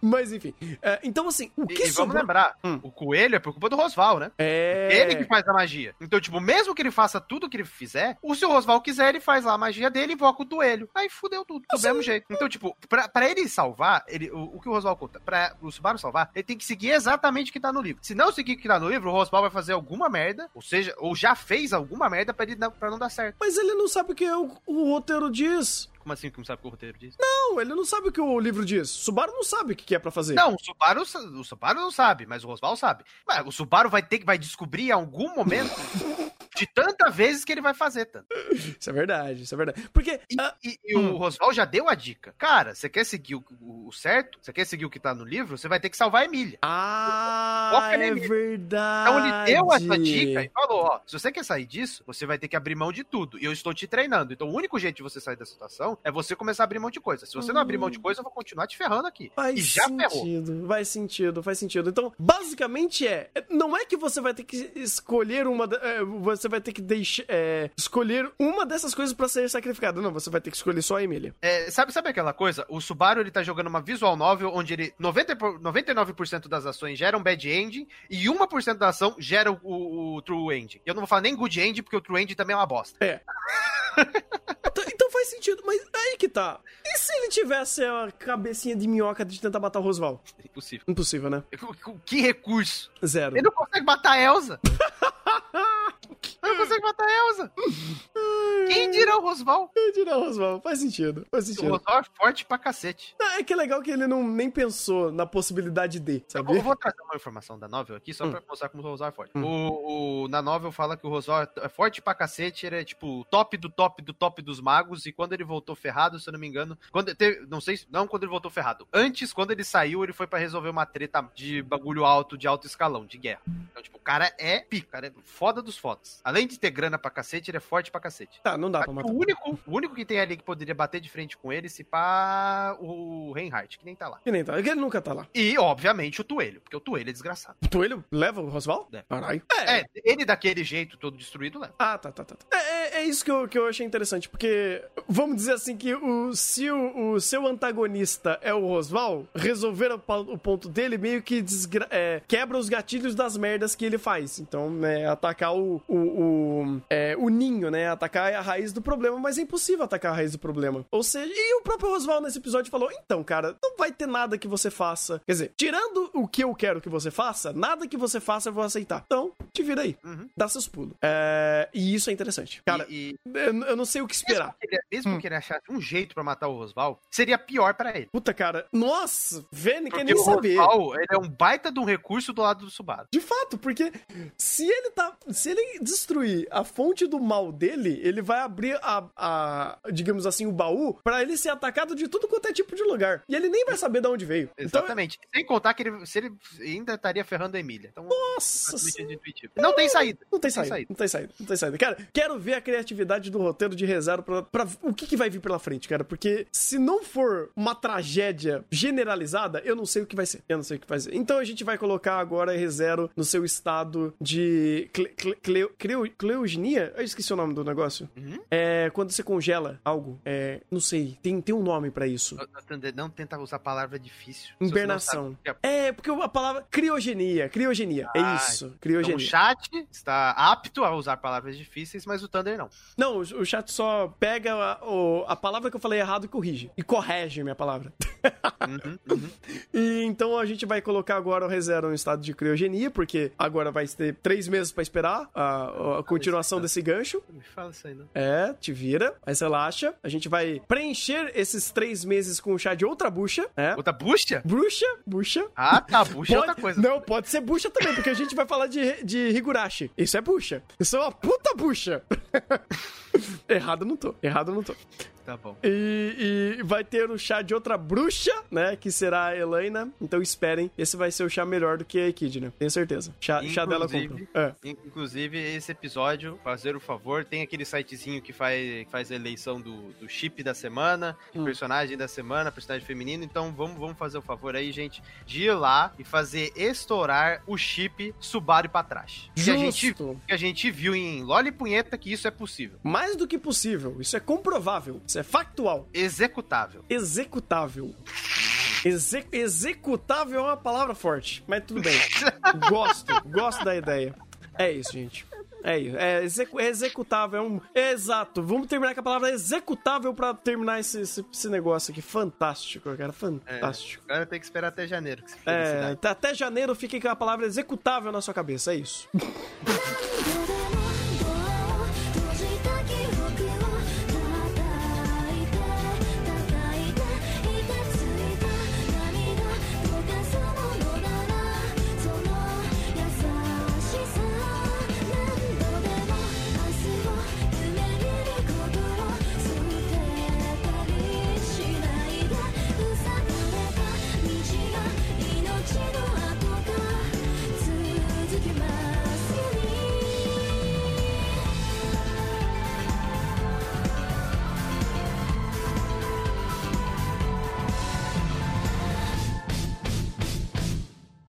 mas, enfim. Uh, então, assim, o que E, e vamos lembrar, hum. o coelho é por culpa do Rosval, né? É. Ele que faz a magia. Então, tipo, mesmo que ele faça tudo que ele fizer, o se o Rosval quiser, ele faz lá a magia dele e invoca o duelho. Aí fudeu tudo, do mesmo jeito. Então, tipo, pra, pra ele salvar, ele, o, o que o Rosval conta, pra o Subaru salvar, ele tem que seguir exatamente o que tá no livro. Se não seguir o que tá no livro, o Rosval vai fazer alguma merda, ou seja, ou já fez alguma merda pra, ele, pra não dar certo. Mas ele não sabe o que o, o roteiro diz. Como assim que não sabe o que o roteiro diz? Não, ele não sabe o que o livro diz. Subaru não sabe o que é para fazer. Não, o Subaru, o Subaru não sabe, mas o Rosval sabe. Mas o Subaru vai ter que vai descobrir em algum momento de tantas vezes que ele vai fazer tanto. Isso é verdade, isso é verdade. Porque. E, uh, e, e hum. o Rosval já deu a dica. Cara, você quer seguir o, o, certo? Você quer seguir o que tá no livro? Você vai ter que salvar a Emília. Ah, é Emília. verdade. Então ele deu essa dica e falou: ó, se você quer sair disso, você vai ter que abrir mão de tudo. E eu estou te treinando. Então o único jeito de você sair dessa situação é você começar a abrir mão de coisa. Se você hum. não abrir mão de coisa, eu vou continuar te ferrando aqui. Faz e já sentido, ferrou. Faz sentido, faz sentido. Então, basicamente é. Não é que você vai ter que escolher uma. É, você vai ter que deixar é, escolher uma dessas coisas para ser sacrificada. Não, você vai ter que escolher só a Emília. É, sabe, sabe aquela coisa? O Subaru ele tá jogando uma visual novel onde ele 90, 99% das ações geram bad ending e 1% da ação gera o, o, o true ending. Eu não vou falar nem good ending porque o true ending também é uma bosta. É. Então, então faz sentido, mas aí que tá. E se ele tivesse a cabecinha de minhoca de tentar matar o Rosval? Impossível. Impossível, né? Que recurso? Zero. Ele não consegue matar a Elsa. não consegue matar a Elsa. Quem dirá o Rosval? Quem dirá o Rosval? Faz sentido. Faz sentido. O Rosval é forte pra cacete. Não, é que é legal que ele não nem pensou na possibilidade de, sabe? Eu vou trazer uma informação da novel aqui, só hum. pra mostrar como o Rosval é forte. Hum. O, o, na novel fala que o Rosval é forte pra cacete, ele é tipo top do top do top dos magos, e quando ele voltou ferrado, se eu não me engano, quando teve, não sei, não quando ele voltou ferrado, antes, quando ele saiu, ele foi para resolver uma treta de bagulho alto, de alto escalão, de guerra. Então, tipo, o cara é pica, cara é foda dos Além de ter grana pra cacete, ele é forte pra cacete. Tá, não dá pra matar. O único, o único que tem ali que poderia bater de frente com ele, se pá, o Reinhardt, que nem tá lá. Que nem tá, que ele nunca tá lá. E, obviamente, o Toelho, porque o Toelho é desgraçado. O Toelho leva o Rosval? É. Caralho. É, é, ele daquele jeito, todo destruído, leva. Ah, tá, tá, tá. tá. É, é, é, isso que eu, que eu achei interessante, porque vamos dizer assim que o, se o, o seu antagonista é o Rosval, resolver o, o ponto dele meio que desgra é, quebra os gatilhos das merdas que ele faz. Então, né, atacar o, o, o, é, o ninho, né, atacar a raiz do problema, mas é impossível atacar a raiz do problema. Ou seja, e o próprio Rosval nesse episódio falou, então, cara, não vai ter nada que você faça. Quer dizer, tirando o que eu quero que você faça, nada que você faça eu vou aceitar. Então, te vira aí. Uhum. Dá seus pulos. É, e isso é interessante. Cara, e, e... Eu, eu, não sei o que esperar. Mesmo que ele, mesmo hum. que ele achasse um jeito para matar o Rosval, seria pior para ele. Puta, cara. Nossa, Vene quer nem saber. O Rosval, ele é um baita de um recurso do lado do Subaru. De fato, porque se ele tá. Se ele destruir a fonte do mal dele, ele vai abrir a, a digamos assim, o baú para ele ser atacado de tudo quanto é tipo de lugar. E ele nem vai saber de onde veio. Então, Exatamente. Então, Sem contar que ele, se ele ainda estaria ferrando a Emília. Então, Nossa! Não tem saída. Não tem saída. Não tem saída. Não tem saída. Cara, quero ver a criatividade do roteiro de Rezaro pra, pra o que, que vai vir pela frente, cara. Porque se não for uma tragédia generalizada, eu não sei o que vai ser. Eu não sei o que vai ser. Então a gente vai colocar agora ReZero no seu estado de cleogenia. Eu esqueci o nome do negócio. Uhum. É quando você congela algo. É, não sei. Tem, tem um nome para isso. Não tenta usar a palavra difícil. Invernação. É... é, porque a palavra criogenia. Criogenia. É ah, é isso. Criogenia. Então, o chat está apto a usar palavras difíceis, mas o Thunder não. Não, o chat só pega a, a palavra que eu falei errado e corrige. E corrige minha palavra. Uhum, uhum. e então a gente vai colocar agora o ReZero no estado de criogenia, porque agora vai ter três meses para esperar a, a continuação desse gancho. Me fala isso aí, não. É, te vira, mas relaxa. A gente vai preencher esses três meses com o chá de outra bucha. É. Outra bucha? Bruxa, bucha. Ah, tá, bucha pode, é outra coisa. Não, pode ser bucha também, porque a gente vai falar de, de Higurashi. Isso é bucha. Isso é uma puta bucha. Errado não tô. Errado não tô. Tá bom. E, e, vai ter o chá de outra bruxa, né? Que será a Elaina. Então esperem. Esse vai ser o chá melhor do que a Echidna. Né? Tenho certeza. Chá, chá dela compra. É. Inclusive, esse episódio, fazer o favor, tem aquele sitezinho que faz, faz a eleição do, do chip da semana, hum. personagem da semana, personagem feminino. Então vamos, vamos fazer o favor aí, gente, de ir lá e fazer estourar o chip Subaru pra trás. Justo. Que a gente, que a gente viu em Loli Punheta que isso é possível. Mais do que possível. Isso é comprovável. Isso é factual. Executável. Executável. Exe executável é uma palavra forte, mas tudo bem. gosto, gosto da ideia. É isso, gente. É isso. É, execu é executável. É um. É exato. Vamos terminar com a palavra executável pra terminar esse, esse, esse negócio aqui. Fantástico, cara. Fantástico. É, agora tem que esperar até janeiro. é, até janeiro fique com a palavra executável na sua cabeça. É isso.